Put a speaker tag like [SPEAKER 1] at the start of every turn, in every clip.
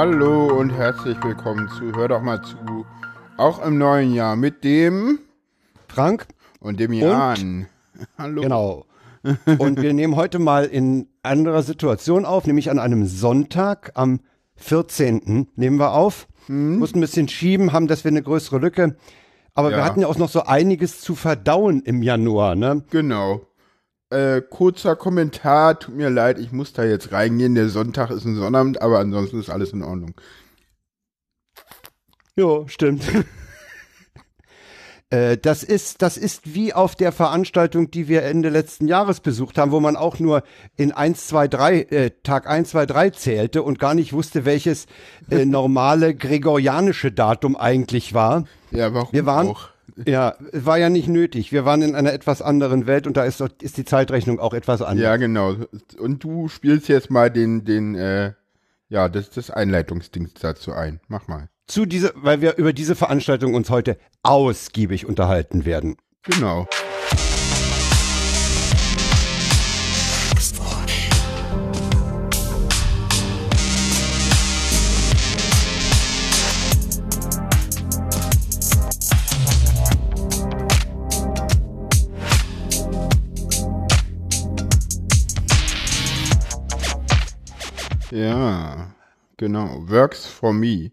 [SPEAKER 1] Hallo und herzlich willkommen zu Hör doch mal zu. Auch im neuen Jahr mit dem
[SPEAKER 2] Frank
[SPEAKER 1] und dem Jan.
[SPEAKER 2] Hallo. Genau. Und wir nehmen heute mal in anderer Situation auf, nämlich an einem Sonntag am 14. nehmen wir auf. Hm. Mussten ein bisschen schieben, haben deswegen eine größere Lücke. Aber ja. wir hatten ja auch noch so einiges zu verdauen im Januar, ne?
[SPEAKER 1] Genau. Äh, kurzer Kommentar, tut mir leid, ich muss da jetzt reingehen. Der Sonntag ist ein Sonnabend, aber ansonsten ist alles in Ordnung.
[SPEAKER 2] Jo, stimmt. Äh, das ist, das ist wie auf der Veranstaltung, die wir Ende letzten Jahres besucht haben, wo man auch nur in 1, 2, 3, äh, Tag 1, 2, 3 zählte und gar nicht wusste, welches äh, normale gregorianische Datum eigentlich war.
[SPEAKER 1] Ja, warum
[SPEAKER 2] wir waren,
[SPEAKER 1] auch?
[SPEAKER 2] Ja, war ja nicht nötig. Wir waren in einer etwas anderen Welt und da ist, ist die Zeitrechnung auch etwas anders.
[SPEAKER 1] Ja, genau. Und du spielst jetzt mal den, den, äh, ja, das, das Einleitungsding dazu ein. Mach mal.
[SPEAKER 2] Zu dieser, weil wir über diese Veranstaltung uns heute ausgiebig unterhalten werden.
[SPEAKER 1] Genau. Ja, genau. Works for me.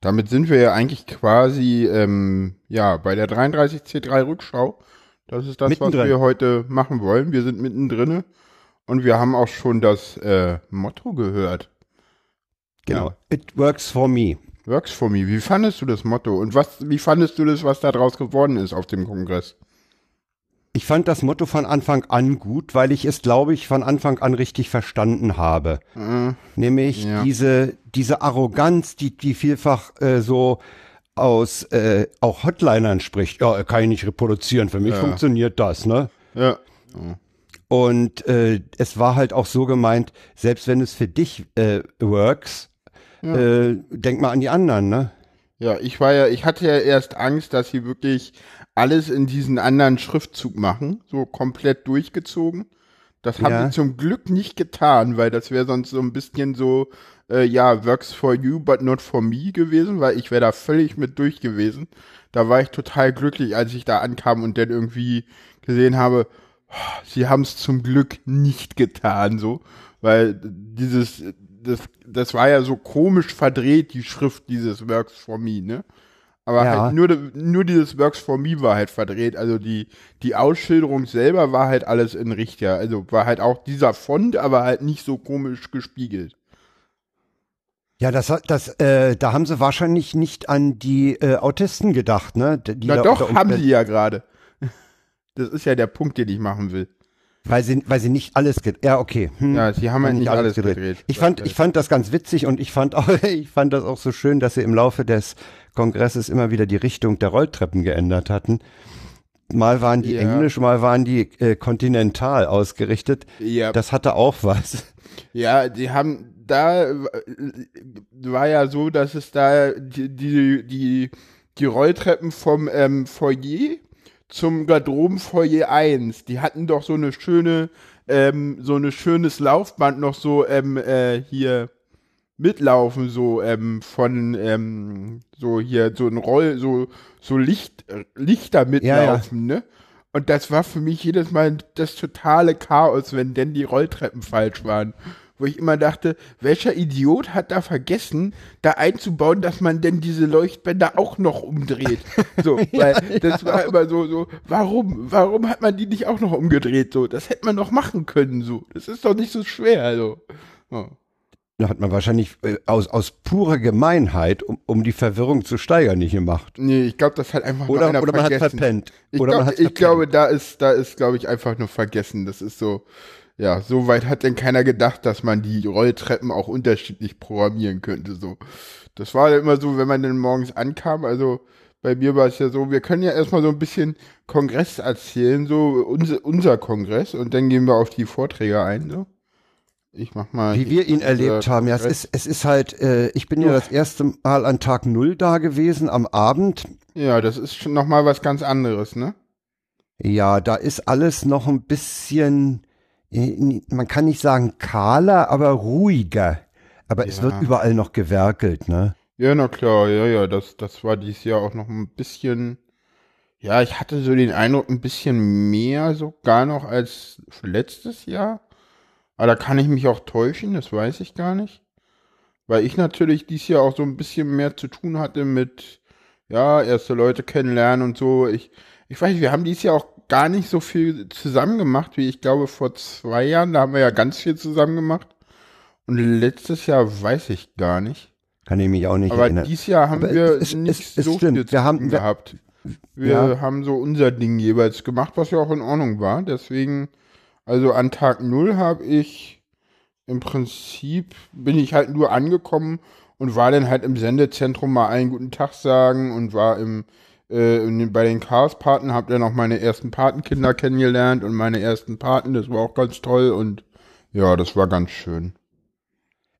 [SPEAKER 1] Damit sind wir ja eigentlich quasi ähm, ja bei der 33C3 Rückschau. Das ist das, mittendrin. was wir heute machen wollen. Wir sind mittendrin und wir haben auch schon das äh, Motto gehört.
[SPEAKER 2] Genau. Ja. It works for me.
[SPEAKER 1] Works for me. Wie fandest du das Motto und was? Wie fandest du das, was da draus geworden ist auf dem Kongress?
[SPEAKER 2] Ich fand das Motto von Anfang an gut, weil ich es, glaube ich, von Anfang an richtig verstanden habe. Mhm. Nämlich ja. diese, diese Arroganz, die, die vielfach äh, so aus äh, auch Hotlinern spricht. Ja, kann ich nicht reproduzieren. Für mich ja. funktioniert das, ne?
[SPEAKER 1] Ja.
[SPEAKER 2] Und äh, es war halt auch so gemeint, selbst wenn es für dich äh, works, ja. äh, denk mal an die anderen, ne?
[SPEAKER 1] Ja, ich war ja, ich hatte ja erst Angst, dass sie wirklich alles in diesen anderen Schriftzug machen, so komplett durchgezogen. Das haben ja. sie zum Glück nicht getan, weil das wäre sonst so ein bisschen so, äh, ja, works for you, but not for me gewesen, weil ich wäre da völlig mit durch gewesen. Da war ich total glücklich, als ich da ankam und dann irgendwie gesehen habe, oh, sie haben es zum Glück nicht getan, so, weil dieses, das, das war ja so komisch verdreht, die Schrift dieses Works for me, ne? Aber ja. halt nur, nur dieses Works for Me war halt verdreht. Also die, die Ausschilderung selber war halt alles in Richter. Also war halt auch dieser Font, aber halt nicht so komisch gespiegelt.
[SPEAKER 2] Ja, das, das, äh, da haben sie wahrscheinlich nicht an die äh, Autisten gedacht, ne? Die
[SPEAKER 1] Na doch, haben sie ja gerade. Das ist ja der Punkt, den ich machen will.
[SPEAKER 2] Weil sie, weil sie nicht alles gedreht. Ja, okay.
[SPEAKER 1] Hm. Ja, sie haben ja nicht alles gedreht. gedreht.
[SPEAKER 2] Ich fand, ich fand das ganz witzig und ich fand auch, ich fand das auch so schön, dass sie im Laufe des Kongresses immer wieder die Richtung der Rolltreppen geändert hatten. Mal waren die ja. englisch, mal waren die äh, kontinental ausgerichtet. Ja. Das hatte auch was.
[SPEAKER 1] Ja, die haben da war ja so, dass es da die die die, die Rolltreppen vom ähm, Foyer zum Garderobenfoyer 1, die hatten doch so eine schöne ähm, so eine schönes Laufband noch so ähm, äh, hier mitlaufen, so ähm, von ähm, so hier so ein Roll, so so Licht, Lichter mitlaufen, ja, ja. ne? Und das war für mich jedes Mal das totale Chaos, wenn denn die Rolltreppen falsch waren. Wo ich immer dachte, welcher Idiot hat da vergessen, da einzubauen, dass man denn diese Leuchtbänder auch noch umdreht. So, weil ja, das war immer so, so, warum, warum hat man die nicht auch noch umgedreht? So, das hätte man doch machen können, so. Das ist doch nicht so schwer, so. Oh.
[SPEAKER 2] Da hat man wahrscheinlich äh, aus, aus purer Gemeinheit, um, um die Verwirrung zu steigern, nicht gemacht.
[SPEAKER 1] Nee, ich glaube, das hat einfach
[SPEAKER 2] oder, einer oder man vergessen. hat verpennt.
[SPEAKER 1] Ich,
[SPEAKER 2] oder
[SPEAKER 1] glaub, man ich glaube, da ist, da ist, glaube ich, einfach nur vergessen. Das ist so, ja, so weit hat denn keiner gedacht, dass man die Rolltreppen auch unterschiedlich programmieren könnte. So, das war immer so, wenn man dann morgens ankam. Also bei mir war es ja so, wir können ja erstmal so ein bisschen Kongress erzählen, so unser, unser Kongress, und dann gehen wir auf die Vorträge ein. So. Ich mach mal.
[SPEAKER 2] Wie wir ihn erlebt haben. Ja, es ist, es ist halt, äh, ich bin ja das erste Mal an Tag Null da gewesen, am Abend.
[SPEAKER 1] Ja, das ist schon nochmal was ganz anderes, ne?
[SPEAKER 2] Ja, da ist alles noch ein bisschen, man kann nicht sagen kahler, aber ruhiger. Aber ja. es wird überall noch gewerkelt, ne?
[SPEAKER 1] Ja, na klar, ja, ja, das, das war dieses Jahr auch noch ein bisschen, ja, ich hatte so den Eindruck, ein bisschen mehr sogar noch als letztes Jahr. Aber da kann ich mich auch täuschen, das weiß ich gar nicht. Weil ich natürlich dieses Jahr auch so ein bisschen mehr zu tun hatte mit, ja, erste Leute kennenlernen und so. Ich, ich weiß nicht, wir haben dieses Jahr auch gar nicht so viel zusammen gemacht, wie ich glaube vor zwei Jahren. Da haben wir ja ganz viel zusammen gemacht. Und letztes Jahr weiß ich gar nicht.
[SPEAKER 2] Kann ich mich auch nicht
[SPEAKER 1] Aber
[SPEAKER 2] erinnern.
[SPEAKER 1] Aber dieses Jahr haben
[SPEAKER 2] Aber
[SPEAKER 1] wir
[SPEAKER 2] es,
[SPEAKER 1] nicht
[SPEAKER 2] es,
[SPEAKER 1] so
[SPEAKER 2] stimmt.
[SPEAKER 1] viel
[SPEAKER 2] wir haben,
[SPEAKER 1] gehabt. Wir ja. haben so unser Ding jeweils gemacht, was ja auch in Ordnung war. Deswegen, also an Tag null habe ich im Prinzip, bin ich halt nur angekommen und war dann halt im Sendezentrum mal einen guten Tag sagen und war im äh, bei den Chaos-Paten, hab dann auch meine ersten Patenkinder kennengelernt und meine ersten Paten, das war auch ganz toll und ja, das war ganz schön.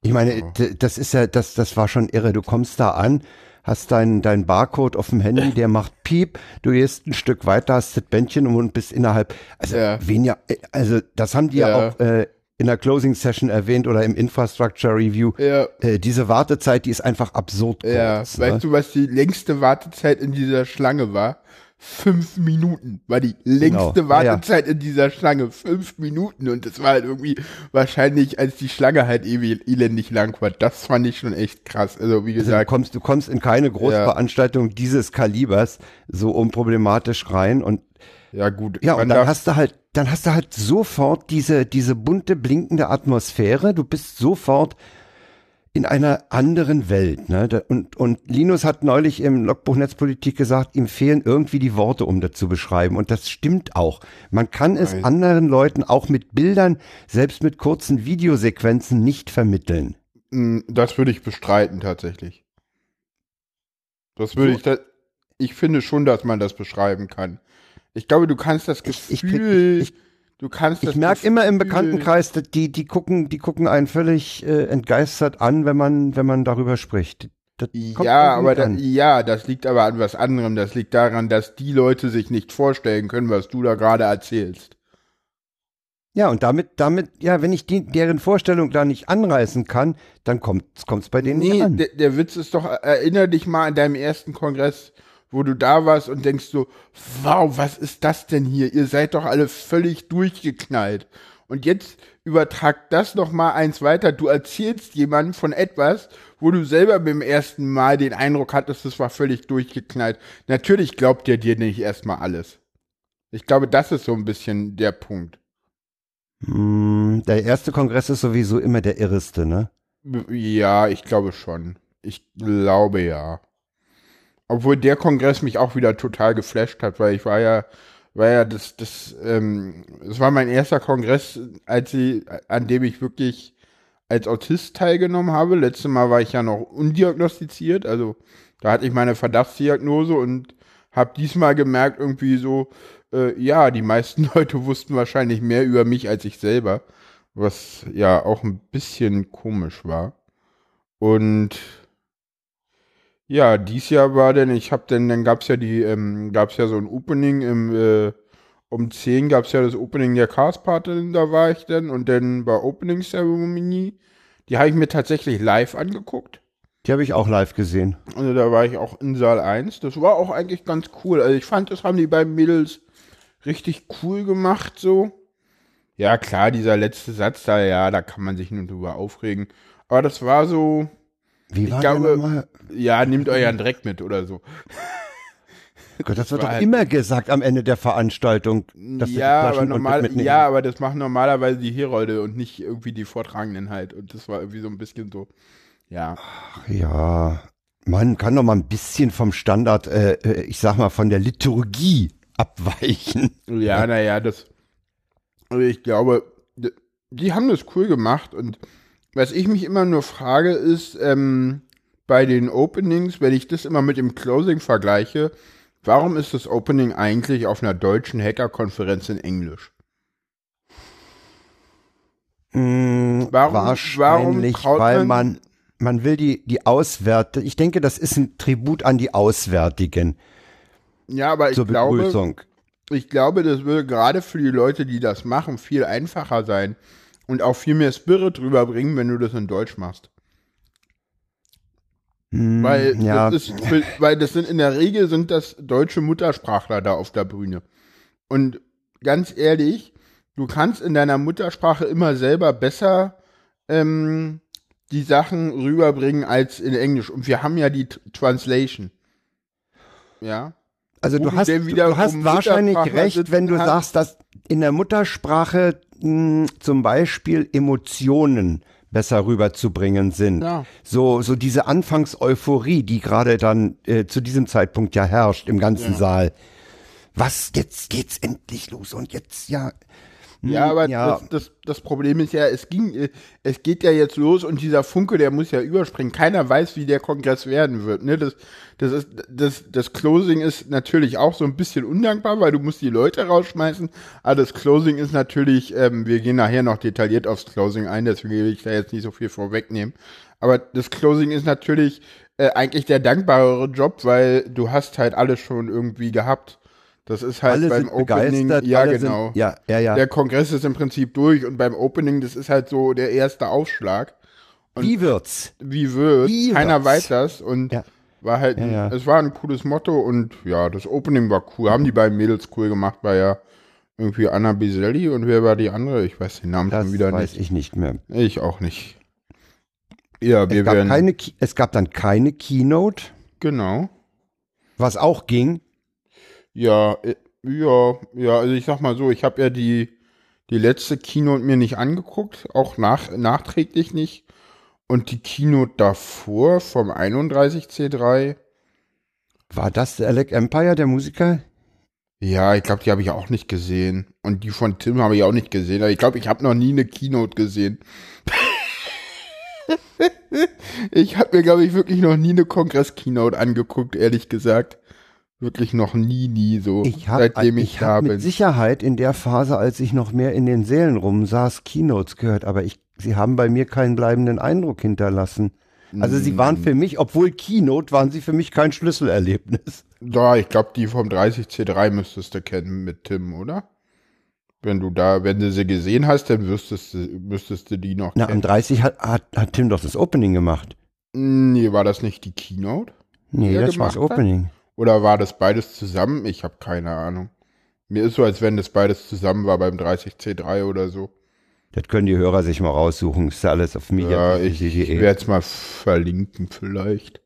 [SPEAKER 2] Ich meine, das ist ja, das, das war schon irre. Du kommst da an, hast deinen dein Barcode auf dem Handy, der macht Piep, du gehst ein Stück weiter, hast das Bändchen und bist innerhalb, also ja. weniger, also das haben die ja, ja auch äh, in der Closing Session erwähnt oder im Infrastructure Review. Ja. Äh, diese Wartezeit, die ist einfach absurd kurz. Ja,
[SPEAKER 1] weißt ne? du, was die längste Wartezeit in dieser Schlange war? fünf Minuten war die längste genau. Wartezeit ja, ja. in dieser Schlange. Fünf Minuten. Und das war halt irgendwie wahrscheinlich, als die Schlange halt ewig elendig lang war. Das fand ich schon echt krass. Also wie gesagt. Also
[SPEAKER 2] du, kommst, du kommst in keine Großveranstaltung ja. dieses Kalibers so unproblematisch rein und
[SPEAKER 1] ja, gut.
[SPEAKER 2] Ja, und dann hast du halt, dann hast du halt sofort diese, diese bunte, blinkende Atmosphäre. Du bist sofort in einer anderen Welt. Ne? Und, und Linus hat neulich im Logbuch Netzpolitik gesagt, ihm fehlen irgendwie die Worte, um das zu beschreiben. Und das stimmt auch. Man kann es Nein. anderen Leuten auch mit Bildern, selbst mit kurzen Videosequenzen nicht vermitteln.
[SPEAKER 1] Hm, das würde ich bestreiten tatsächlich. Das würde so. ich, ich finde schon, dass man das beschreiben kann. Ich glaube, du kannst das Gefühl, ich, ich, ich, Du kannst
[SPEAKER 2] Ich merke immer im Bekanntenkreis, die, die gucken, die gucken einen völlig äh, entgeistert an, wenn man, wenn man darüber spricht.
[SPEAKER 1] ja, aber da, ja, das liegt aber an was anderem. Das liegt daran, dass die Leute sich nicht vorstellen können, was du da gerade erzählst.
[SPEAKER 2] Ja, und damit, damit, ja, wenn ich die, deren Vorstellung da nicht anreißen kann, dann kommt es bei denen nee, nicht an.
[SPEAKER 1] Der, der Witz ist doch, erinnere dich mal an deinem ersten Kongress, wo du da warst und denkst so, wow, was ist das denn hier? Ihr seid doch alle völlig durchgeknallt. Und jetzt übertrag das noch mal eins weiter. Du erzählst jemandem von etwas, wo du selber beim ersten Mal den Eindruck hattest, das war völlig durchgeknallt. Natürlich glaubt der dir nicht erstmal alles. Ich glaube, das ist so ein bisschen der Punkt.
[SPEAKER 2] Hm, der erste Kongress ist sowieso immer der irreste, ne?
[SPEAKER 1] Ja, ich glaube schon. Ich glaube ja. Obwohl der Kongress mich auch wieder total geflasht hat, weil ich war ja, war ja das, das, ähm, das war mein erster Kongress, als ich, an dem ich wirklich als Autist teilgenommen habe. Letztes Mal war ich ja noch undiagnostiziert, also da hatte ich meine Verdachtsdiagnose und habe diesmal gemerkt, irgendwie so, äh, ja, die meisten Leute wussten wahrscheinlich mehr über mich als ich selber, was ja auch ein bisschen komisch war. Und ja, dies Jahr war denn, ich hab denn, dann gab's ja die, ähm, gab's ja so ein Opening im, äh, um 10 gab's ja das Opening der Cars Party, da war ich dann und dann bei Opening Ceremony, die habe ich mir tatsächlich live angeguckt.
[SPEAKER 2] Die habe ich auch live gesehen.
[SPEAKER 1] Also da war ich auch in Saal 1. Das war auch eigentlich ganz cool. Also ich fand, das haben die beiden Mädels richtig cool gemacht, so. Ja, klar, dieser letzte Satz da, ja, da kann man sich nur drüber aufregen. Aber das war so,
[SPEAKER 2] wie war ich glaube,
[SPEAKER 1] ja, nehmt euren Dreck mit oder so.
[SPEAKER 2] Gott, das wird doch halt immer gesagt am Ende der Veranstaltung.
[SPEAKER 1] ja, aber normal, ja, aber das machen normalerweise die Herolde und nicht irgendwie die Vortragenden halt. Und das war irgendwie so ein bisschen so, ja.
[SPEAKER 2] Ach, ja, man kann doch mal ein bisschen vom Standard, äh, äh ich sag mal, von der Liturgie abweichen.
[SPEAKER 1] Ja, naja, das, also ich glaube, die haben das cool gemacht und was ich mich immer nur frage, ist, ähm, bei den Openings, wenn ich das immer mit dem Closing vergleiche, warum ist das Opening eigentlich auf einer deutschen Hackerkonferenz in Englisch?
[SPEAKER 2] Mm, warum, wahrscheinlich, warum weil man, man will die, die Auswerte, ich denke, das ist ein Tribut an die Auswärtigen.
[SPEAKER 1] Ja, aber ich glaube, ich glaube, das würde gerade für die Leute, die das machen, viel einfacher sein und auch viel mehr Spirit rüberbringen, wenn du das in Deutsch machst. Mm, weil, ja. das ist, weil das sind in der Regel sind das deutsche Muttersprachler da auf der Bühne. Und ganz ehrlich, du kannst in deiner Muttersprache immer selber besser ähm, die Sachen rüberbringen als in Englisch. Und wir haben ja die Translation. Ja.
[SPEAKER 2] Also du hast, du hast wahrscheinlich recht, wenn du sagst, dass in der Muttersprache mh, zum Beispiel Emotionen besser rüberzubringen sind. Ja. So, so diese Anfangseuphorie, die gerade dann äh, zu diesem Zeitpunkt ja herrscht im ganzen ja. Saal. Was, jetzt geht's endlich los und jetzt, ja,
[SPEAKER 1] ja, hm, aber ja. Das, das, das Problem ist ja, es ging, äh, es geht ja jetzt los und dieser Funke, der muss ja überspringen. Keiner weiß, wie der Kongress werden wird. Ne? Das, das ist, das, das Closing ist natürlich auch so ein bisschen undankbar, weil du musst die Leute rausschmeißen. Aber das Closing ist natürlich, ähm, wir gehen nachher noch detailliert aufs Closing ein, deswegen will ich da jetzt nicht so viel vorwegnehmen. Aber das Closing ist natürlich äh, eigentlich der dankbarere Job, weil du hast halt alles schon irgendwie gehabt. Das ist halt alle beim Opening, ja genau.
[SPEAKER 2] Sind, ja, ja, ja.
[SPEAKER 1] Der Kongress ist im Prinzip durch und beim Opening, das ist halt so der erste Aufschlag.
[SPEAKER 2] Und wie wird's?
[SPEAKER 1] Wie wird's? Wie Keiner wird's? weiß das und ja. war halt, ja, ja. es war ein cooles Motto und ja, das Opening war cool. Haben die beiden Mädels cool gemacht, war ja irgendwie Anna Biselli und wer war die andere? Ich weiß den Namen
[SPEAKER 2] das
[SPEAKER 1] schon wieder
[SPEAKER 2] nicht. weiß ich nicht mehr.
[SPEAKER 1] Ich auch nicht. Ja, wir
[SPEAKER 2] es gab
[SPEAKER 1] werden.
[SPEAKER 2] Keine, es gab dann keine Keynote.
[SPEAKER 1] Genau.
[SPEAKER 2] Was auch ging,
[SPEAKER 1] ja, äh, ja, ja, also ich sag mal so, ich habe ja die, die letzte Keynote mir nicht angeguckt, auch nach, nachträglich nicht. Und die Keynote davor vom 31C3.
[SPEAKER 2] War das der Alec Empire, der Musiker?
[SPEAKER 1] Ja, ich glaube, die habe ich auch nicht gesehen. Und die von Tim habe ich auch nicht gesehen. Aber ich glaube, ich habe noch nie eine Keynote gesehen. ich habe mir, glaube ich, wirklich noch nie eine Kongress-Keynote angeguckt, ehrlich gesagt wirklich noch nie, nie so,
[SPEAKER 2] ich hab, seitdem ich, ich da bin. mit Sicherheit in der Phase, als ich noch mehr in den Sälen rumsaß, Keynotes gehört, aber ich, sie haben bei mir keinen bleibenden Eindruck hinterlassen. Also sie waren für mich, obwohl Keynote, waren sie für mich kein Schlüsselerlebnis.
[SPEAKER 1] Da, ich glaube, die vom 30C3 müsstest du kennen mit Tim, oder? Wenn du da, wenn du sie gesehen hast, dann wüsstest du, müsstest du die noch
[SPEAKER 2] Na, kennen. am 30 hat, hat, hat Tim doch das Opening gemacht.
[SPEAKER 1] Nee, war das nicht die Keynote?
[SPEAKER 2] Nee, das war das Opening. Hat?
[SPEAKER 1] Oder war das beides zusammen? Ich habe keine Ahnung. Mir ist so, als wenn das beides zusammen war beim 30C3 oder so.
[SPEAKER 2] Das können die Hörer sich mal raussuchen. Ist alles auf mir.
[SPEAKER 1] Ja, ich, ich werde es mal verlinken vielleicht.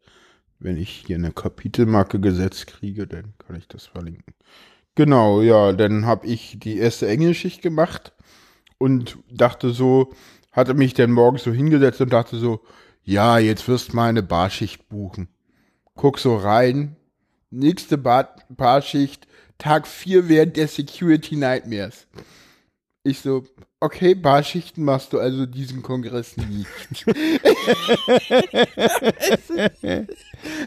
[SPEAKER 1] Wenn ich hier eine Kapitelmarke gesetzt kriege, dann kann ich das verlinken. Genau, ja, dann habe ich die erste Engelschicht gemacht und dachte so, hatte mich dann morgens so hingesetzt und dachte so, ja, jetzt wirst du mal eine Barschicht buchen. Guck so rein, nächste Bar Barschicht, Tag 4 während der Security Nightmares. Ich so, okay, Barschichten machst du also diesen Kongress nicht.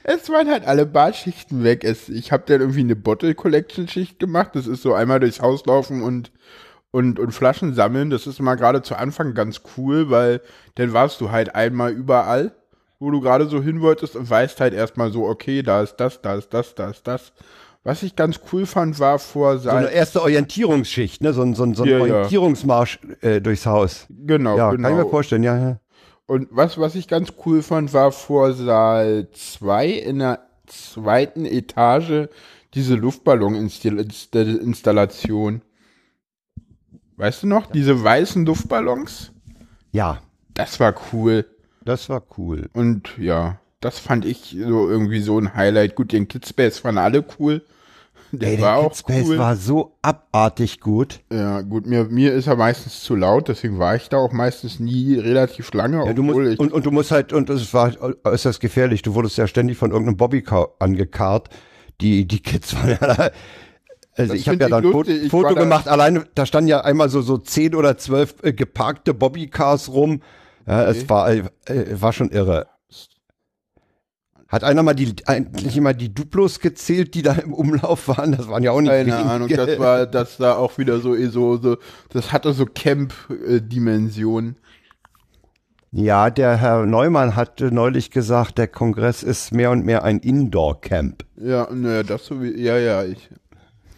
[SPEAKER 1] es, waren halt alle Barschichten weg. Es, ich habe dann irgendwie eine Bottle Collection Schicht gemacht. Das ist so einmal durchs Haus laufen und und, und Flaschen sammeln. Das ist immer gerade zu Anfang ganz cool, weil dann warst du halt einmal überall wo du gerade so hin wolltest und weißt halt erstmal so, okay, da ist das, da ist das, da ist das. Was ich ganz cool fand, war vor
[SPEAKER 2] so eine erste Orientierungsschicht, ne? So ein, so ein, so ein ja, Orientierungsmarsch äh, durchs Haus.
[SPEAKER 1] Genau,
[SPEAKER 2] ja,
[SPEAKER 1] genau.
[SPEAKER 2] Kann ich mir vorstellen, ja, ja.
[SPEAKER 1] Und was, was ich ganz cool fand, war vor Saal 2 in der zweiten Etage diese Luftballon-Installation. Weißt du noch, diese weißen Luftballons?
[SPEAKER 2] Ja.
[SPEAKER 1] Das war cool.
[SPEAKER 2] Das war cool.
[SPEAKER 1] Und ja, das fand ich so irgendwie so ein Highlight. Gut, den Kidspace fanden alle cool.
[SPEAKER 2] Der Ey, war der Kidspace cool. war so abartig gut.
[SPEAKER 1] Ja, gut, mir, mir ist er meistens zu laut, deswegen war ich da auch meistens nie relativ lange.
[SPEAKER 2] Ja, du musst, und, und du musst halt, und es war äußerst gefährlich, du wurdest ja ständig von irgendeinem Bobbycar angekarrt. Die, die Kids waren ja also das ich habe ja dann ein Foto, Foto gemacht, alleine, da standen ja einmal so, so zehn oder zwölf äh, geparkte Bobbycars rum ja, okay. es war, äh, war schon irre. Hat einer mal die, eigentlich immer die Duplos gezählt, die da im Umlauf waren? Das waren ja auch nicht
[SPEAKER 1] Keine wenige. Ahnung, das war, das da auch wieder so, so, so das hatte so Camp-Dimensionen.
[SPEAKER 2] Ja, der Herr Neumann hatte neulich gesagt, der Kongress ist mehr und mehr ein Indoor-Camp.
[SPEAKER 1] Ja, naja, das so wie, ja, ja, ich.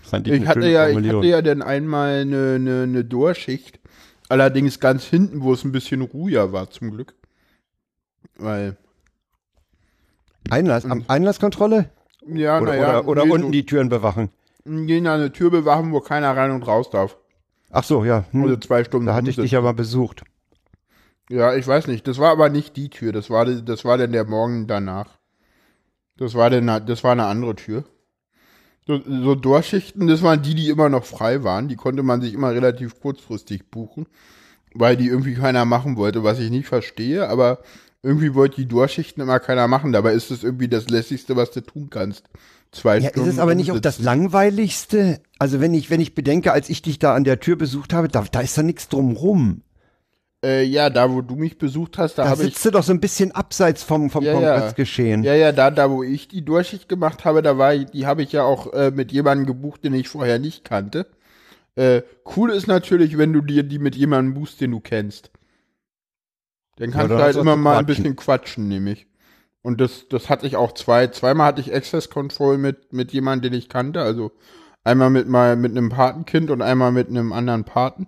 [SPEAKER 1] Fand ich, ich hatte ja, ich hatte ja dann einmal eine, eine, eine Dorschicht Allerdings ganz hinten, wo es ein bisschen ruhiger war, zum Glück. Weil
[SPEAKER 2] Einlass, Einlasskontrolle?
[SPEAKER 1] Ja,
[SPEAKER 2] Oder,
[SPEAKER 1] naja.
[SPEAKER 2] oder, oder
[SPEAKER 1] nee,
[SPEAKER 2] unten
[SPEAKER 1] so-
[SPEAKER 2] die Türen bewachen?
[SPEAKER 1] Gehen an eine Tür bewachen, wo keiner rein und raus darf.
[SPEAKER 2] Ach so, ja. Hm.
[SPEAKER 1] Also zwei Stunden.
[SPEAKER 2] da hatte ich dich ja mal besucht.
[SPEAKER 1] Ja, ich weiß nicht. Das war aber nicht die Tür. Das war, das war dann der Morgen danach. Das war denn, das war eine andere Tür. So, so Durchschichten, das waren die, die immer noch frei waren. Die konnte man sich immer relativ kurzfristig buchen, weil die irgendwie keiner machen wollte, was ich nicht verstehe. Aber irgendwie wollte die Durchschichten immer keiner machen. Dabei ist es irgendwie das lässigste, was du tun kannst. Zwei
[SPEAKER 2] Ja, ist
[SPEAKER 1] Stunden
[SPEAKER 2] es aber nicht auch das langweiligste? Also wenn ich, wenn ich bedenke, als ich dich da an der Tür besucht habe, da, da ist da nichts drumrum.
[SPEAKER 1] Äh, ja, da wo du mich besucht hast, da,
[SPEAKER 2] Da
[SPEAKER 1] habe ich
[SPEAKER 2] sitzt du doch so ein bisschen abseits vom, vom
[SPEAKER 1] Ja, ja.
[SPEAKER 2] Kongressgeschehen.
[SPEAKER 1] Ja, ja, da, da wo ich die Durchschicht gemacht habe, da war ich, die habe ich ja auch äh, mit jemandem gebucht, den ich vorher nicht kannte. Äh, cool ist natürlich, wenn du dir die mit jemandem buchst, den du kennst. Dann kannst
[SPEAKER 2] dann
[SPEAKER 1] du halt immer mal ein
[SPEAKER 2] quatschen.
[SPEAKER 1] bisschen quatschen, nämlich. Und das, das hatte ich auch zwei. Zweimal hatte ich Access Control mit, mit jemandem, den ich kannte. Also einmal mit mal mit einem Patenkind und einmal mit einem anderen Paten.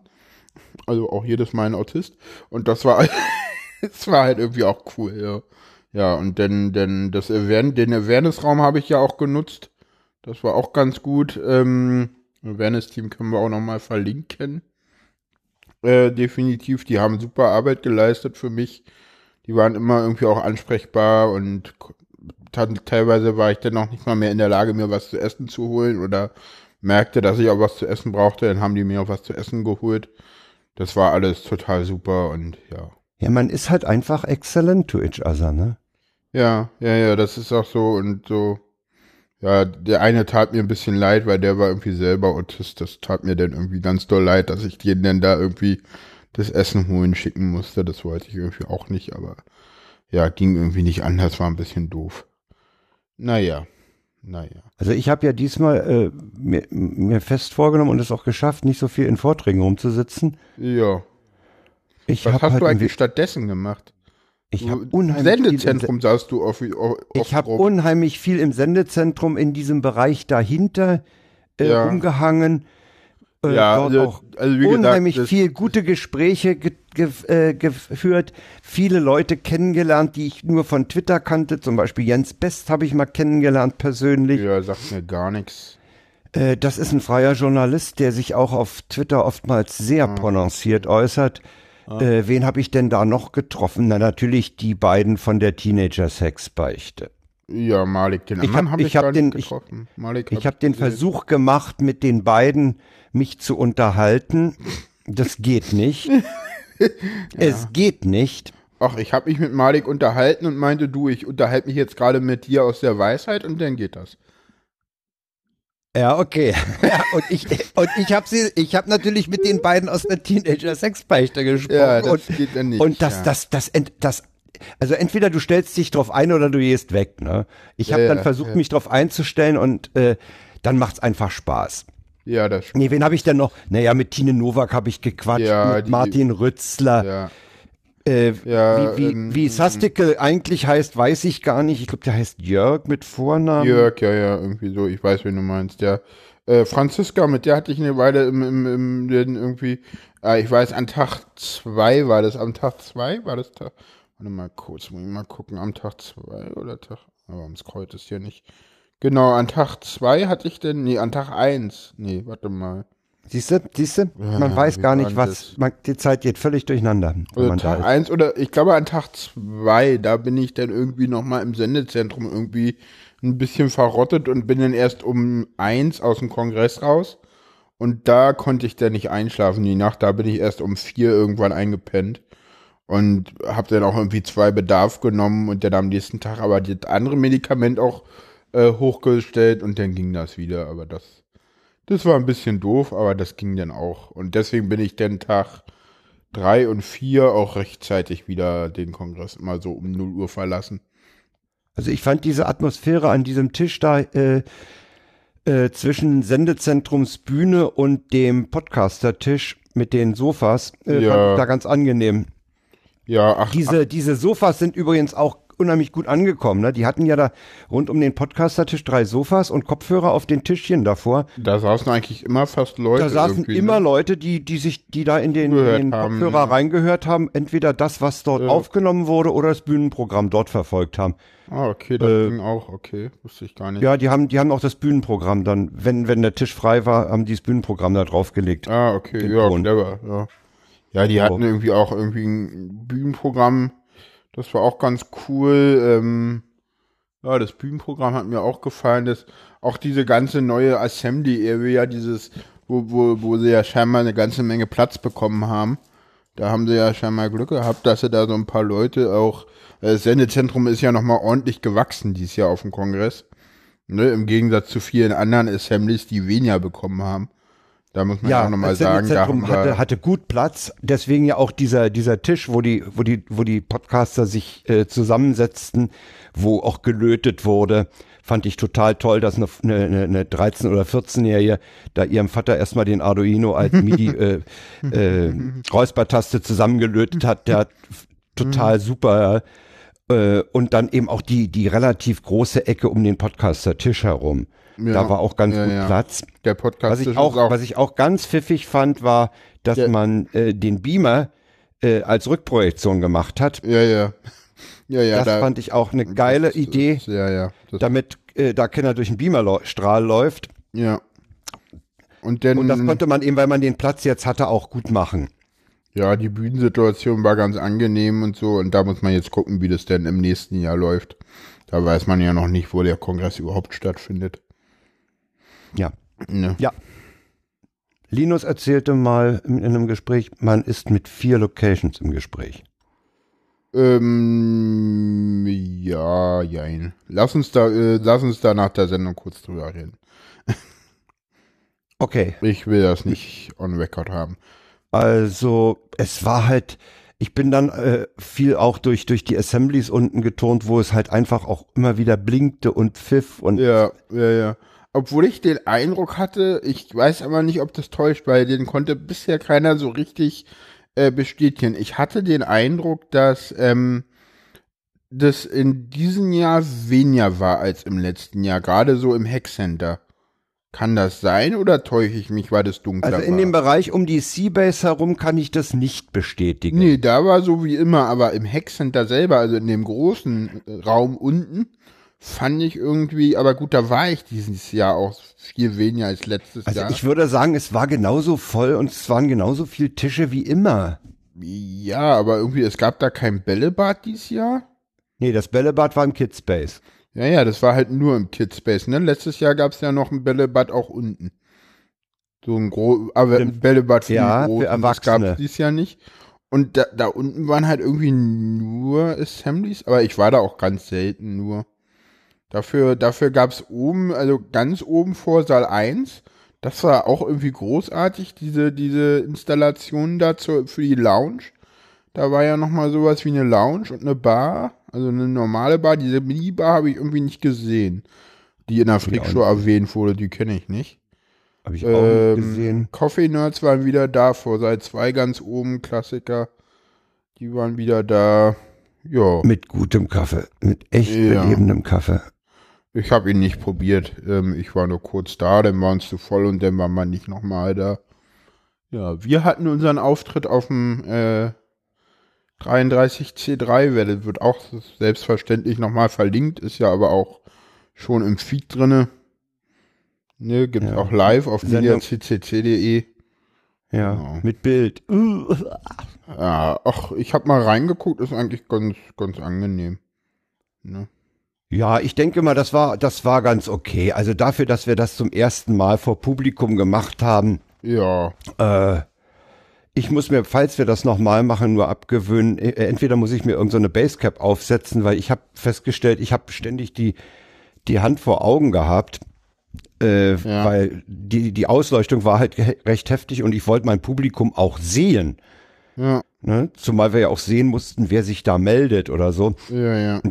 [SPEAKER 1] Also auch jedes Mal ein Autist. Und das war, das war halt irgendwie auch cool, ja. Ja, und dann, dann das Awareness, den Awareness-Raum habe ich ja auch genutzt. Das war auch ganz gut. Ähm, Awareness-Team können wir auch nochmal verlinken. Äh, definitiv, die haben super Arbeit geleistet für mich. Die waren immer irgendwie auch ansprechbar und teilweise war ich dann auch nicht mal mehr in der Lage, mir was zu essen zu holen oder merkte, dass ich auch was zu essen brauchte, dann haben die mir auch was zu essen geholt. Das war alles total super und ja.
[SPEAKER 2] Ja, man ist halt einfach excellent to each other, ne?
[SPEAKER 1] Ja, ja, ja, das ist auch so und so. Ja, der eine tat mir ein bisschen leid, weil der war irgendwie selber Autist. Das tat mir dann irgendwie ganz doll leid, dass ich den dann da irgendwie das Essen holen schicken musste. Das wollte ich irgendwie auch nicht, aber ja, ging irgendwie nicht anders, war ein bisschen doof. Naja, naja.
[SPEAKER 2] Also ich habe ja diesmal äh, mir, mir fest vorgenommen und es auch geschafft, nicht so viel in Vorträgen rumzusitzen.
[SPEAKER 1] Ja.
[SPEAKER 2] Ich
[SPEAKER 1] Was hast
[SPEAKER 2] halt
[SPEAKER 1] du eigentlich stattdessen gemacht?
[SPEAKER 2] ich habe
[SPEAKER 1] Im
[SPEAKER 2] unheimlich viel im
[SPEAKER 1] Sendezentrum saßt du auf, auf,
[SPEAKER 2] Ich habe unheimlich viel im Sendezentrum in diesem Bereich dahinter äh,
[SPEAKER 1] Ja.
[SPEAKER 2] rumgehangen. Äh,
[SPEAKER 1] Ja,
[SPEAKER 2] dort
[SPEAKER 1] also-
[SPEAKER 2] auch
[SPEAKER 1] also wie gesagt,
[SPEAKER 2] unheimlich
[SPEAKER 1] das-
[SPEAKER 2] viel gute Gespräche ge ge äh, geführt, viele Leute kennengelernt, die ich nur von Twitter kannte. Zum Beispiel Jens Best habe ich mal kennengelernt persönlich.
[SPEAKER 1] Ja, sagt mir gar nichts.
[SPEAKER 2] Äh, das ist ein freier Journalist, der sich auch auf Twitter oftmals sehr prononciert äußert. Äh, wen habe ich denn da noch getroffen? Na, natürlich die beiden von der Teenager-Sex-Beichte.
[SPEAKER 1] Ja, Malik, den
[SPEAKER 2] Ich
[SPEAKER 1] anderen
[SPEAKER 2] hab-
[SPEAKER 1] habe ich,
[SPEAKER 2] ich hab den-
[SPEAKER 1] getroffen. Malik
[SPEAKER 2] Ich habe den
[SPEAKER 1] gesehen.
[SPEAKER 2] Versuch gemacht, mit den beiden mich zu unterhalten. Das geht nicht. Es geht nicht.
[SPEAKER 1] Ach, ich habe mich mit Malik unterhalten und meinte, du, ich unterhalte mich jetzt gerade mit dir aus der Weisheit und dann geht das.
[SPEAKER 2] Ja, okay. Ja, und ich und ich habe sie ich habe natürlich mit den beiden aus der Teenager Sexbeichte gesprochen
[SPEAKER 1] Ja, das
[SPEAKER 2] und,
[SPEAKER 1] geht dann nicht.
[SPEAKER 2] und das
[SPEAKER 1] ja.
[SPEAKER 2] das das ent, das also entweder du stellst dich drauf ein oder du gehst weg, ne? Ich habe
[SPEAKER 1] Ja,
[SPEAKER 2] dann versucht
[SPEAKER 1] ja.
[SPEAKER 2] mich drauf einzustellen und äh, dann macht's einfach Spaß.
[SPEAKER 1] Ja, das
[SPEAKER 2] Nee, wen habe ich denn noch? Naja, mit Tine Nowak habe ich gequatscht,
[SPEAKER 1] Ja,
[SPEAKER 2] mit
[SPEAKER 1] die-
[SPEAKER 2] Martin Rützler.
[SPEAKER 1] ja.
[SPEAKER 2] Äh, wie, wie,
[SPEAKER 1] ähm,
[SPEAKER 2] wie Sastikel eigentlich heißt, weiß ich gar nicht. Ich glaube, der heißt Jörg mit Vornamen.
[SPEAKER 1] Jörg, ja, ja, irgendwie so, ich weiß, wen du meinst, ja. Äh, Franziska, mit der hatte ich eine Weile im, im, im irgendwie, äh, ich weiß, an Tag zwei war das, am Tag zwei war das Tag, warte mal kurz, muss ich mal gucken, am Tag zwei oder Tag, aber ums Kreuz ist hier nicht. Genau, an Tag zwei hatte ich denn, nee, an Tag eins, nee, warte mal.
[SPEAKER 2] Siehst du, siehst du? Man
[SPEAKER 1] Ja,
[SPEAKER 2] weiß gar nicht, was. Man, die Zeit geht völlig durcheinander.
[SPEAKER 1] Also Tag
[SPEAKER 2] ist.
[SPEAKER 1] eins oder ich glaube an Tag zwei, da bin ich dann irgendwie nochmal im Sendezentrum irgendwie ein bisschen verrottet und bin dann erst um eins aus dem Kongress raus. Und da konnte ich dann nicht einschlafen die Nacht. Da bin ich erst um vier irgendwann eingepennt. Und habe dann auch irgendwie zwei Bedarf genommen und dann am nächsten Tag aber das andere Medikament auch äh, hochgestellt und dann ging das wieder. Aber das, das war ein bisschen doof, aber das ging dann auch. Und deswegen bin ich dann Tag drei und vier auch rechtzeitig wieder den Kongress immer so um 0 Uhr verlassen.
[SPEAKER 2] Also ich fand diese Atmosphäre an diesem Tisch da äh, äh, zwischen Sendezentrumsbühne und dem Podcaster-Tisch mit den Sofas äh,
[SPEAKER 1] Ja.
[SPEAKER 2] fand ich da ganz angenehm.
[SPEAKER 1] Ja, ach,
[SPEAKER 2] Diese, diese Sofas sind übrigens auch unheimlich gut angekommen. Ne? Die hatten ja da rund um den Podcaster-Tisch drei Sofas und Kopfhörer auf den Tischchen davor.
[SPEAKER 1] Da saßen eigentlich immer fast Leute.
[SPEAKER 2] Da saßen immer ne? Leute, die, die sich, die da in den, in den haben, Kopfhörer ja. reingehört haben, entweder das, was dort ja. aufgenommen wurde, oder das Bühnenprogramm dort verfolgt haben.
[SPEAKER 1] Ah, okay, das äh, ging auch, okay, wusste ich gar nicht.
[SPEAKER 2] Ja, die haben, die haben auch das Bühnenprogramm dann, wenn, wenn der Tisch frei war, haben die das Bühnenprogramm da draufgelegt.
[SPEAKER 1] Ah, okay, ja, clever, ja. Ja, die hatten irgendwie auch irgendwie ein Bühnenprogramm. Das war auch ganz cool. Ähm, ja, das Bühnenprogramm hat mir auch gefallen. Das, auch diese ganze neue Assembly Area, dieses, wo, wo, wo sie ja scheinbar eine ganze Menge Platz bekommen haben. Da haben sie ja scheinbar Glück gehabt, dass sie da so ein paar Leute auch, äh, das Sendezentrum ist ja nochmal ordentlich gewachsen dieses Jahr auf dem Kongress. Ne, Im Gegensatz zu vielen anderen Assemblies, die weniger bekommen haben. Da muss man ja, auch nochmal sagen,
[SPEAKER 2] da hatte, hatte gut Platz. Deswegen ja auch dieser, dieser Tisch, wo die, wo die, wo die Podcaster sich äh, zusammensetzten, wo auch gelötet wurde. Fand ich total toll, dass eine, eine, eine 13- oder 14-Jährige da ihrem Vater erstmal den Arduino als MIDI äh, äh, Räuspertaste zusammengelötet hat. Der hat total super. Äh, und dann eben auch die, die relativ große Ecke um den Podcaster-Tisch herum. Ja, da war auch ganz ja, gut ja. Platz.
[SPEAKER 1] Der Podcast
[SPEAKER 2] was ich auch, auch, was ich auch ganz pfiffig fand, war, dass man äh, den Beamer äh, als Rückprojektion gemacht hat.
[SPEAKER 1] Ja, ja.
[SPEAKER 2] Ja, ja. Das da, fand ich auch eine geile
[SPEAKER 1] das,
[SPEAKER 2] Idee.
[SPEAKER 1] Ja, ja.
[SPEAKER 2] damit äh, da Kinder durch einen Beamerstrahl läuft.
[SPEAKER 1] Ja.
[SPEAKER 2] Und, denn, Und das konnte man eben, weil man den Platz jetzt hatte, auch gut machen.
[SPEAKER 1] Ja, die Bühnensituation war ganz angenehm und so. Und da muss man jetzt gucken, wie das denn im nächsten Jahr läuft. Da weiß man ja noch nicht, wo der Kongress überhaupt stattfindet.
[SPEAKER 2] Ja. Ne. Ja. Linus erzählte mal in einem Gespräch, man ist mit vier Locations im Gespräch.
[SPEAKER 1] Ähm, ja, jein. Lass uns da, äh, lass uns da nach der Sendung kurz drüber reden.
[SPEAKER 2] okay.
[SPEAKER 1] Ich will das nicht on record haben.
[SPEAKER 2] Also, es war halt, ich bin dann äh, viel auch durch, durch die Assemblies unten geturnt, wo es halt einfach auch immer wieder blinkte und pfiff und.
[SPEAKER 1] Ja, ja, ja obwohl ich den Eindruck hatte, ich weiß aber nicht, ob das täuscht, weil den konnte bisher keiner so richtig äh, bestätigen. Ich hatte den Eindruck, dass ähm, das in diesem Jahr weniger war als im letzten Jahr, gerade so im Hackcenter. Kann das sein oder täusche ich mich, weil das dunkler war?
[SPEAKER 2] Also in
[SPEAKER 1] war?
[SPEAKER 2] dem Bereich um die Seabase herum kann ich das nicht bestätigen.
[SPEAKER 1] Nee, da war so wie immer, aber im Hackcenter selber, also in dem großen äh, Raum unten, fand ich irgendwie, aber gut, da war ich dieses Jahr auch viel weniger als letztes
[SPEAKER 2] also
[SPEAKER 1] Jahr.
[SPEAKER 2] Ich würde sagen, es war genauso voll und es waren genauso viele Tische wie immer.
[SPEAKER 1] Ja, aber irgendwie, es gab da kein Bällebad dieses Jahr.
[SPEAKER 2] Nee, das Bällebad war im Kidspace.
[SPEAKER 1] Ja, ja, das war halt nur im Kidspace, ne? Letztes Jahr gab es ja noch ein Bällebad auch unten. So ein großes, aber ein Bällebad
[SPEAKER 2] für, ja, für Erwachsene. Das
[SPEAKER 1] gab dieses Jahr nicht. Und da, da unten waren halt irgendwie nur Assemblies, aber ich war da auch ganz selten nur. Dafür, dafür gab es oben, also ganz oben vor Saal 1, das war auch irgendwie großartig, diese, diese Installation dazu für die Lounge. Da war ja nochmal sowas wie eine Lounge und eine Bar, also eine normale Bar. Diese Minibar habe ich irgendwie nicht gesehen, die in der Freakshow erwähnt wurde, die kenne ich nicht.
[SPEAKER 2] Habe ich auch ähm, nicht gesehen.
[SPEAKER 1] Coffee Nerds waren wieder da, vor Saal 2 ganz oben, Klassiker. Die waren wieder da. Ja.
[SPEAKER 2] Mit gutem Kaffee, mit echt ja. belebendem Kaffee.
[SPEAKER 1] Ich habe ihn nicht probiert. Ähm, ich war nur kurz da, dann waren es zu voll und dann war man nicht nochmal da. Ja, wir hatten unseren Auftritt auf dem äh, 33C3, das wird auch selbstverständlich nochmal verlinkt, ist ja aber auch schon im Feed drinne. Ne, gibt ja. auch live auf mediaccc.de.
[SPEAKER 2] Ja, genau. mit Bild.
[SPEAKER 1] Ja, ach, ich habe mal reingeguckt, ist eigentlich ganz, ganz angenehm. Ne?
[SPEAKER 2] Ja, ich denke mal, das war, das war ganz okay. Also dafür, dass wir das zum ersten Mal vor Publikum gemacht haben.
[SPEAKER 1] Ja.
[SPEAKER 2] Äh, ich muss mir, falls wir das nochmal machen, nur abgewöhnen. Äh, entweder muss ich mir irgendeine so Basecap aufsetzen, weil ich habe festgestellt, ich habe ständig die, die Hand vor Augen gehabt. Äh, ja. Weil die, die Ausleuchtung war halt recht heftig und ich wollte mein Publikum auch sehen.
[SPEAKER 1] Ja.
[SPEAKER 2] Ne? Zumal wir ja auch sehen mussten, wer sich da meldet oder so.
[SPEAKER 1] Ja, ja.